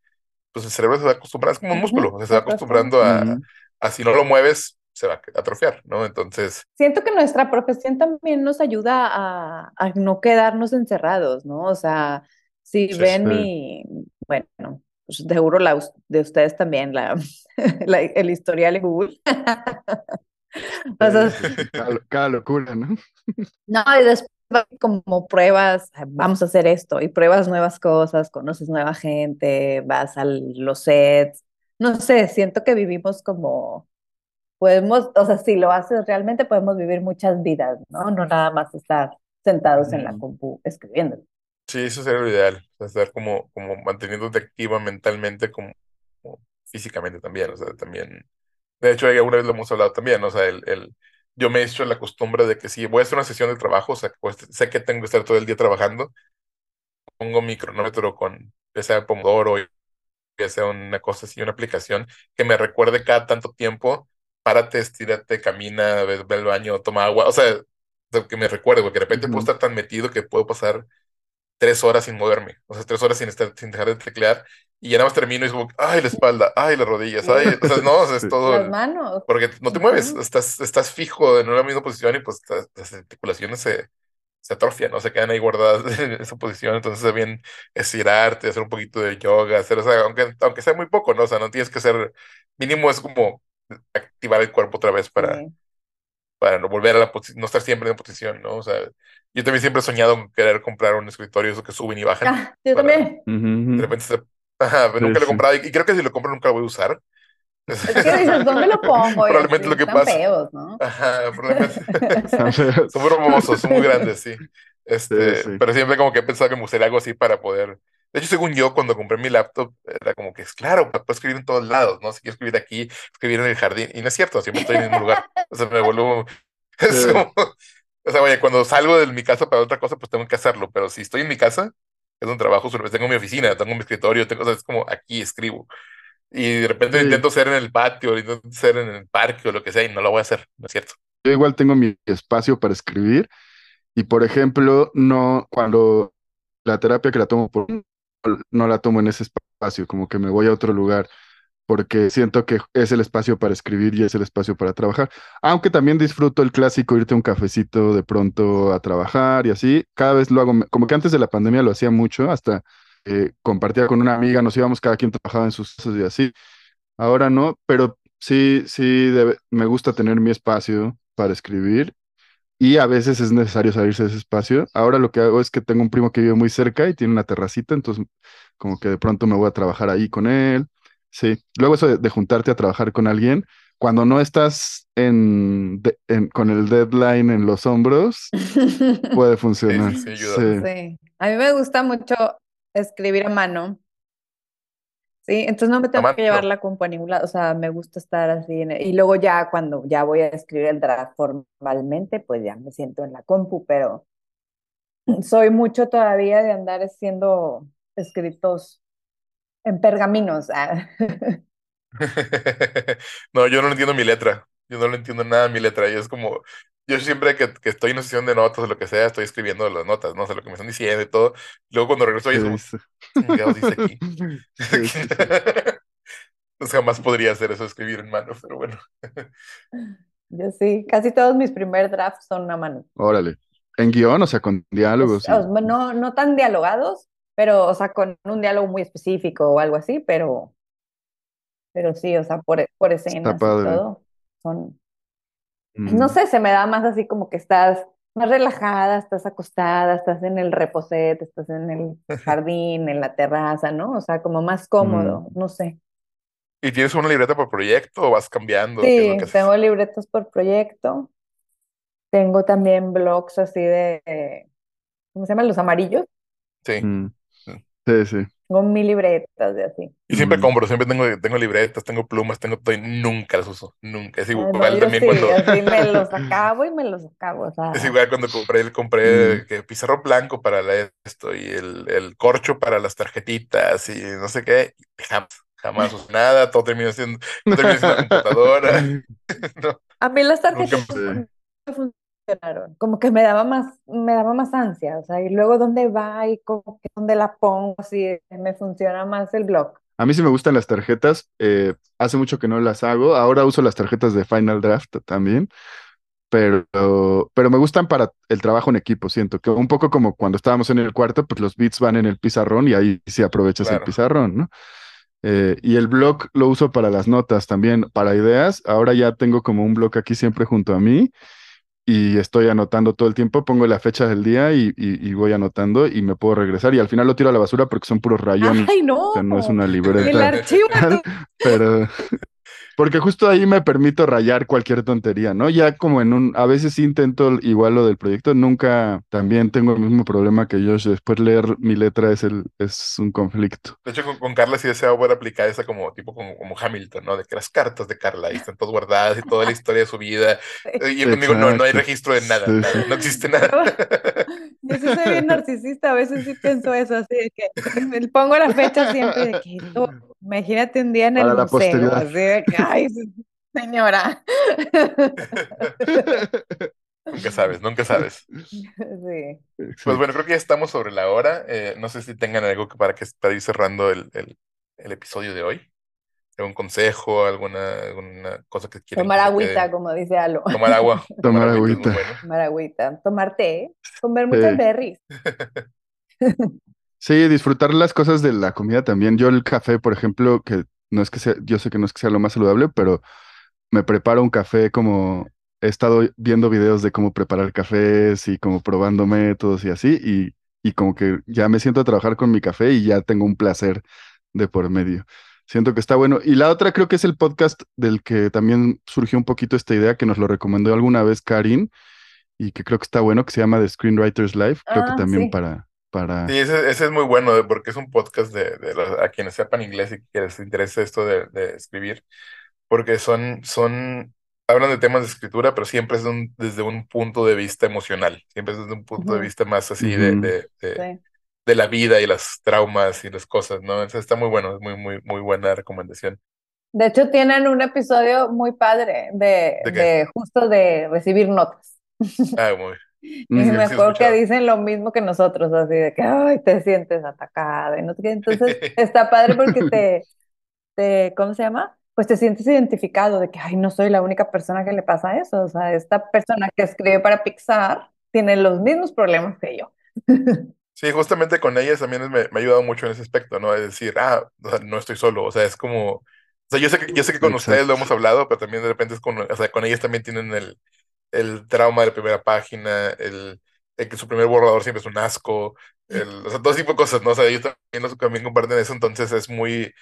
Speaker 2: pues el cerebro se va acostumbrando, es como un músculo, o sea, se va acostumbrando a, a si no lo mueves, se va a atrofiar, ¿no? Entonces,
Speaker 4: Siento que nuestra profesión también nos ayuda a, a no quedarnos encerrados, ¿no? O sea, si
Speaker 2: Sí.
Speaker 4: ven
Speaker 3: Sí.
Speaker 4: mi, bueno, pues seguro la de ustedes también, la, [LAUGHS] la- el historial en Google. [LAUGHS] [LAUGHS] O sea,
Speaker 3: sí. Cada, cada locura, ¿no? [LAUGHS]
Speaker 4: no, y después como pruebas, vamos a hacer esto, y pruebas nuevas cosas, conoces nueva gente, vas a los sets, no sé, siento que vivimos como, podemos, o sea, si lo haces realmente podemos vivir muchas vidas, ¿no? No nada más estar sentados en la compu escribiendo.
Speaker 2: sí, eso sería lo ideal, o sea, estar como, como manteniéndote activa mentalmente como, como físicamente también, o sea, también De hecho, alguna vez lo hemos hablado también, o sea, el, el, yo me he hecho la costumbre de que si voy a hacer una sesión de trabajo, o sea, pues, sé que tengo que estar todo el día trabajando, pongo mi cronómetro con, ya sea Pomodoro, ya sea una cosa así, una aplicación que me recuerde cada tanto tiempo, párate, estírate, camina, ve, ve al baño, toma agua, o sea, que me recuerde, porque de repente puedo estar tan metido que puedo pasar tres horas sin moverme, o sea, tres horas sin, estar, sin dejar de teclear, y ya nada más termino y es como, ay, la espalda, ay, las rodillas, ay, o sea, no, o sea, es todo.
Speaker 4: Las manos.
Speaker 2: Porque no te mueves, estás, estás fijo en una misma posición y pues las articulaciones se, se atrofian, ¿no? Se quedan ahí guardadas [LAUGHS] en esa posición, entonces es bien estirarte, hacer un poquito de yoga, hacer, o sea, aunque, aunque sea muy poco, ¿no? O sea, no tienes que ser, mínimo es como activar el cuerpo otra vez para,
Speaker 4: Sí.
Speaker 2: Para no volver a la no estar siempre en posición, ¿no? O sea, yo también siempre he soñado con querer comprar un escritorio, eso que suben y bajan.
Speaker 4: Ah, yo
Speaker 2: para-
Speaker 4: también.
Speaker 2: De repente se... Ajá, pero
Speaker 3: Sí,
Speaker 2: nunca lo he
Speaker 3: sí.
Speaker 2: comprado y, y creo que si lo compro nunca lo voy a usar.
Speaker 4: Es que dices, ¿dónde lo pongo? [LAUGHS]
Speaker 2: Probablemente
Speaker 4: así,
Speaker 2: lo que
Speaker 4: están
Speaker 2: pasa.
Speaker 4: feos, ¿no?
Speaker 2: Ajá, probablemente. [LAUGHS] Son muy hermosos, son muy grandes, sí. Este,
Speaker 3: Sí, sí.
Speaker 2: pero siempre como que he pensado que me gustaría algo así para poder. De hecho, según yo, cuando compré mi laptop, era como que es claro, puedo escribir en todos lados, ¿no? Si quiero escribir aquí, escribir en el jardín. Y no es cierto, siempre estoy en el mismo lugar. O sea, me vuelvo. [LAUGHS] Es como. O sea, vaya, cuando salgo de mi casa para otra cosa, pues tengo que hacerlo. Pero si estoy en mi casa, es un trabajo, tengo mi oficina, tengo mi escritorio, tengo, o sea, es como aquí escribo. Y de repente
Speaker 3: Sí.
Speaker 2: intento ser en el patio, intento ser en el parque o lo que sea, y no lo voy a hacer, ¿no es cierto?
Speaker 3: Yo igual tengo mi espacio para escribir y, por ejemplo, no, cuando la terapia que la tomo por, no la tomo en ese espacio, como que me voy a otro lugar porque siento que es el espacio para escribir y es el espacio para trabajar. Aunque también disfruto el clásico irte a un cafecito de pronto a trabajar y así. Cada vez lo hago, como que antes de la pandemia lo hacía mucho, hasta eh, compartía con una amiga, nos íbamos, cada quien trabajaba en sus cosas y así. Ahora no, pero sí, sí, me gusta tener mi espacio para escribir y a veces es necesario salirse de ese espacio. Ahora lo que hago es que tengo un primo que vive muy cerca y tiene una terracita, entonces como que de pronto me voy a trabajar ahí con él. Sí, luego eso de, de juntarte a trabajar con alguien, cuando no estás en, de- en- con el deadline en los hombros, puede [LAUGHS] funcionar.
Speaker 2: sí.
Speaker 3: Sí.
Speaker 4: Sí, a mí me gusta mucho escribir a mano. Sí, entonces no me tengo que llevar la compu a ningún lado, o sea, me gusta estar así en el- y luego ya cuando ya voy a escribir el draft formalmente, pues ya me siento en la compu, pero soy mucho todavía de andar haciendo escritos en pergaminos. ah. [LAUGHS] [LAUGHS]
Speaker 2: No, yo no entiendo mi letra. Yo no le entiendo nada a mi letra. Y es como, yo siempre que, que estoy en una sesión de notas o lo que sea, estoy escribiendo las notas, ¿no? O sea, lo que me están diciendo y todo. Luego cuando regreso, ahí es
Speaker 3: ¿Qué
Speaker 2: como,
Speaker 3: dice?
Speaker 2: aquí. [LAUGHS]
Speaker 3: Sí, sí, sí.
Speaker 2: Entonces [LAUGHS] jamás podría hacer eso, escribir en mano, pero bueno.
Speaker 4: Yo sí, casi todos mis primer drafts son a mano.
Speaker 3: Órale. En guion, o sea, con diálogos.
Speaker 4: Sea, no, no tan dialogados, pero, o sea, con un diálogo muy específico o algo así, pero, pero sí, o sea, por, por escenas y todo. Son,
Speaker 3: Mm.
Speaker 4: no sé, se me da más así como que estás más relajada, estás acostada, estás en el reposet, estás en el [LAUGHS] jardín, en la terraza, ¿no? O sea, como más cómodo, no sé.
Speaker 2: ¿Y tienes una libreta por proyecto o vas cambiando? ¿Qué es lo
Speaker 4: Sí,
Speaker 2: que haces?
Speaker 4: tengo libretos por proyecto. Tengo también blogs así de, ¿cómo se llaman? Los amarillos.
Speaker 2: Sí.
Speaker 3: Mm. Sí, sí.
Speaker 4: Tengo mil libretas de así.
Speaker 2: Y siempre compro, siempre tengo, tengo libretas, tengo plumas, tengo todo y nunca las uso. Nunca. Es
Speaker 4: no,
Speaker 2: igual
Speaker 4: yo
Speaker 2: también
Speaker 4: sí,
Speaker 2: cuando.
Speaker 4: así me los acabo y me los acabo. O sea,
Speaker 2: Es igual cuando compré, compré que pizarro blanco para la- esto y el, el corcho para las tarjetitas y no sé qué. Jamás, jamás uso nada, todo termina siendo, todo siendo computadora. [LAUGHS] [LAUGHS] No,
Speaker 4: a mí las
Speaker 2: nunca
Speaker 4: no me funcionaron. Como que me daba más, me daba más ansia. O sea, y luego dónde va y que dónde la pongo, así me funciona más el blog.
Speaker 3: A mí sí me gustan las tarjetas. eh, hace mucho que no las hago. Ahora uso las tarjetas de Final Draft también. Pero, pero me gustan para el trabajo en equipo, siento que un poco como cuando estábamos en el cuarto, pues los beats van en el pizarrón y ahí sí aprovechas el
Speaker 2: Claro.
Speaker 3: pizarrón, ¿no? Eh, y el blog lo uso para las notas también, para ideas. Ahora ya tengo como un blog aquí siempre junto a mí y estoy anotando todo el tiempo. Pongo la fecha del día y, y- y voy anotando y me puedo regresar. Y al final lo tiro a la basura porque son puros [LAUGHS] rayones.
Speaker 4: ¡Ay, no!
Speaker 3: o sea, no es una
Speaker 4: El
Speaker 3: libreta,
Speaker 4: archivo [LAUGHS] de tu-
Speaker 3: pero Porque justo ahí me permito rayar cualquier tontería, ¿no? Ya como en un, a veces sí intento igual lo del proyecto, nunca también tengo el mismo problema que yo, después leer mi letra es, el, es un conflicto.
Speaker 2: De hecho, con, con Carla sí deseo poder aplicar esa como tipo como, como Hamilton, ¿no? De que las cartas de Carla ahí están todas guardadas y toda la historia de su vida. [LAUGHS] Y yo conmigo no, no hay registro de nada,
Speaker 3: Sí,
Speaker 2: nada,
Speaker 3: sí.
Speaker 2: no existe nada. [LAUGHS]
Speaker 4: Yo sí soy bien narcisista, a veces sí pienso eso, así de que me pongo la fecha siempre de que esto, imagínate un día en el
Speaker 3: Para la
Speaker 4: museo,
Speaker 3: posteridad.
Speaker 4: así de que, ay, señora. [LAUGHS]
Speaker 2: Nunca sabes, nunca sabes. [LAUGHS]
Speaker 4: Sí.
Speaker 2: Pues bueno, creo que ya estamos sobre la hora. Eh, no sé si tengan algo que para que para ir cerrando el, el, el episodio de hoy. ¿Algún consejo, alguna, alguna cosa que quieran
Speaker 4: Tomar agüita, como dice Alo.
Speaker 2: Tomar agua. [LAUGHS]
Speaker 3: Tomar
Speaker 2: agüita es muy
Speaker 3: agüita.
Speaker 2: bueno.
Speaker 4: Tomar agüita, tomar té, comer muchos
Speaker 3: Sí.
Speaker 4: berries.
Speaker 3: Sí, disfrutar las cosas de la comida también. Yo el café, por ejemplo, que no es que sea, yo sé que no es que sea lo más saludable, pero me preparo un café como he estado viendo videos de cómo preparar cafés y como probando métodos y así, y, y como que ya me siento a trabajar con mi café y ya tengo un placer de por medio. Siento que está bueno. Y la otra creo que es el podcast del que también surgió un poquito esta idea que nos lo recomendó alguna vez Karin y que creo que está bueno, que se llama The Screenwriters Life. Creo que
Speaker 4: Ah,
Speaker 3: también
Speaker 4: sí.
Speaker 3: para, para...
Speaker 2: Sí, ese, ese es muy bueno eh, porque es un podcast de, de los- a quienes sepan inglés y que les interese esto de, de escribir, porque son, son, hablan de temas de escritura, pero siempre es de un- desde un punto de vista emocional, siempre es desde un punto de
Speaker 4: Ujú.
Speaker 2: vista más así de,
Speaker 3: Ujú.
Speaker 2: de, de,
Speaker 4: Sí.
Speaker 2: de la vida y las traumas y las cosas, ¿no? Entonces está muy bueno, es muy, muy, muy buena recomendación.
Speaker 4: De hecho, tienen un episodio muy padre de,
Speaker 2: ¿De
Speaker 4: de justo de recibir notas.
Speaker 2: Ah, muy,
Speaker 4: Y me acuerdo que dicen lo mismo que nosotros, así de que, ay, te sientes atacada y no sé qué. Entonces, está padre porque [LAUGHS] te, te, ¿cómo se llama? Pues te sientes identificado de que, ay, no soy la única persona que le pasa eso. O sea, esta persona que escribe para Pixar tiene los mismos problemas que yo. [LAUGHS]
Speaker 2: Sí, justamente con ellas también me, me ha ayudado mucho en ese aspecto, ¿no? Es decir, ah, o sea, no estoy solo, o sea, es como, o sea, yo sé que, yo sé que con ustedes lo
Speaker 3: Exacto.
Speaker 2: hemos hablado, pero también de repente es con, o sea, con ellas también tienen el, el trauma de la primera página, el, el que su primer borrador siempre es un asco, el, o sea, todo tipo de cosas, ¿no? O sea, ellos también, los- también comparten eso, entonces es muy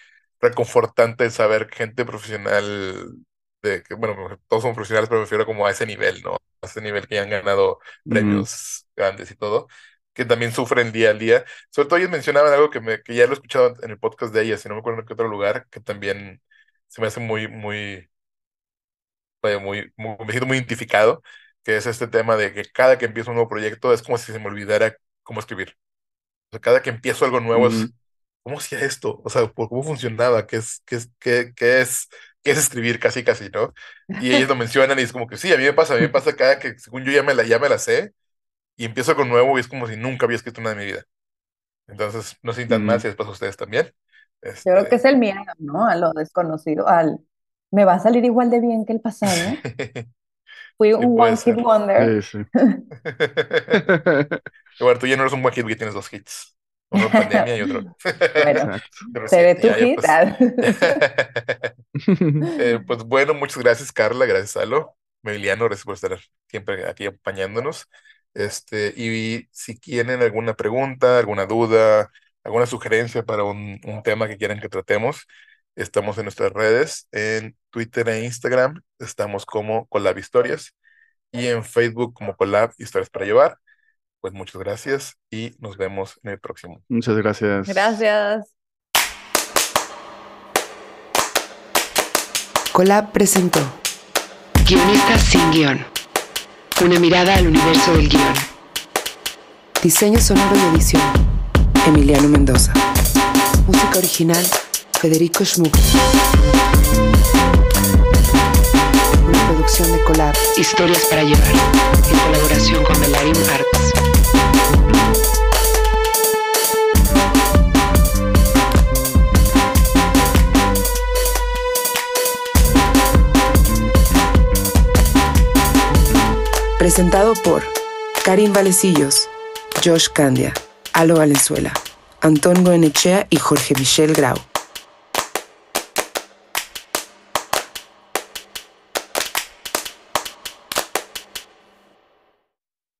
Speaker 2: reconfortante saber gente profesional, de que, bueno, todos son profesionales, pero me refiero como a ese nivel, ¿no? A ese nivel que han ganado
Speaker 3: Mm.
Speaker 2: premios grandes y todo, que también sufren día a día. Sobre todo ellos mencionaban algo que, me, que ya lo he escuchado en el podcast de ellas, y no me acuerdo en qué otro lugar, que también se me hace muy, muy, vaya, muy, muy, me siento muy identificado, que es este tema de que cada que empiezo un nuevo proyecto es como si se me olvidara cómo escribir. O sea, cada que empiezo algo nuevo es,
Speaker 3: Ujú.
Speaker 2: ¿cómo hacía esto? O sea, ¿por ¿cómo funcionaba? ¿Qué es, qué es, qué, qué es, qué es escribir casi, casi, ¿no? Y ellos lo mencionan y es como que sí, a mí me pasa, a mí me pasa cada que, según yo ya me la, ya me la sé, y empiezo con nuevo y es como si nunca había escrito nada en mi vida. Entonces, no sientan mal
Speaker 3: Ujú.
Speaker 2: si les pasa a ustedes también.
Speaker 4: Yo creo que
Speaker 2: Este,
Speaker 4: es el miedo, ¿no? A lo desconocido, al, me va a salir igual de bien que el pasado. [LAUGHS] Fui
Speaker 2: Sí,
Speaker 4: un one hit wonder.
Speaker 3: Sí, sí. [LAUGHS]
Speaker 2: Bueno, tú ya no eres un one hit, ya tienes dos hits. Uno en pandemia y otro. [LAUGHS]
Speaker 4: Bueno, seré tu hit.
Speaker 2: pues. Eh, pues bueno, muchas gracias, Carla, gracias, Alo. Emiliano, gracias por estar siempre aquí acompañándonos. Este, y si tienen alguna pregunta, alguna duda, alguna sugerencia para un, un tema que quieran que tratemos, estamos en nuestras redes, en Twitter e Instagram, estamos como Colab Historias y en Facebook como Colab Historias para Llevar. Pues muchas gracias y nos vemos en el próximo.
Speaker 3: Muchas gracias.
Speaker 4: Gracias.
Speaker 1: Colab presentó Guionistas sin guion. Una mirada al universo del guion. Diseño sonoro y edición. Emiliano Mendoza. Música original. Federico Schmuck. Una producción de Colab. Historias para llevar. En colaboración con Melarim Arts. Presentado por Karim Valecillos, Josh Candia, Alo Valenzuela, Antón Goenechea y Jorge Michel Grau.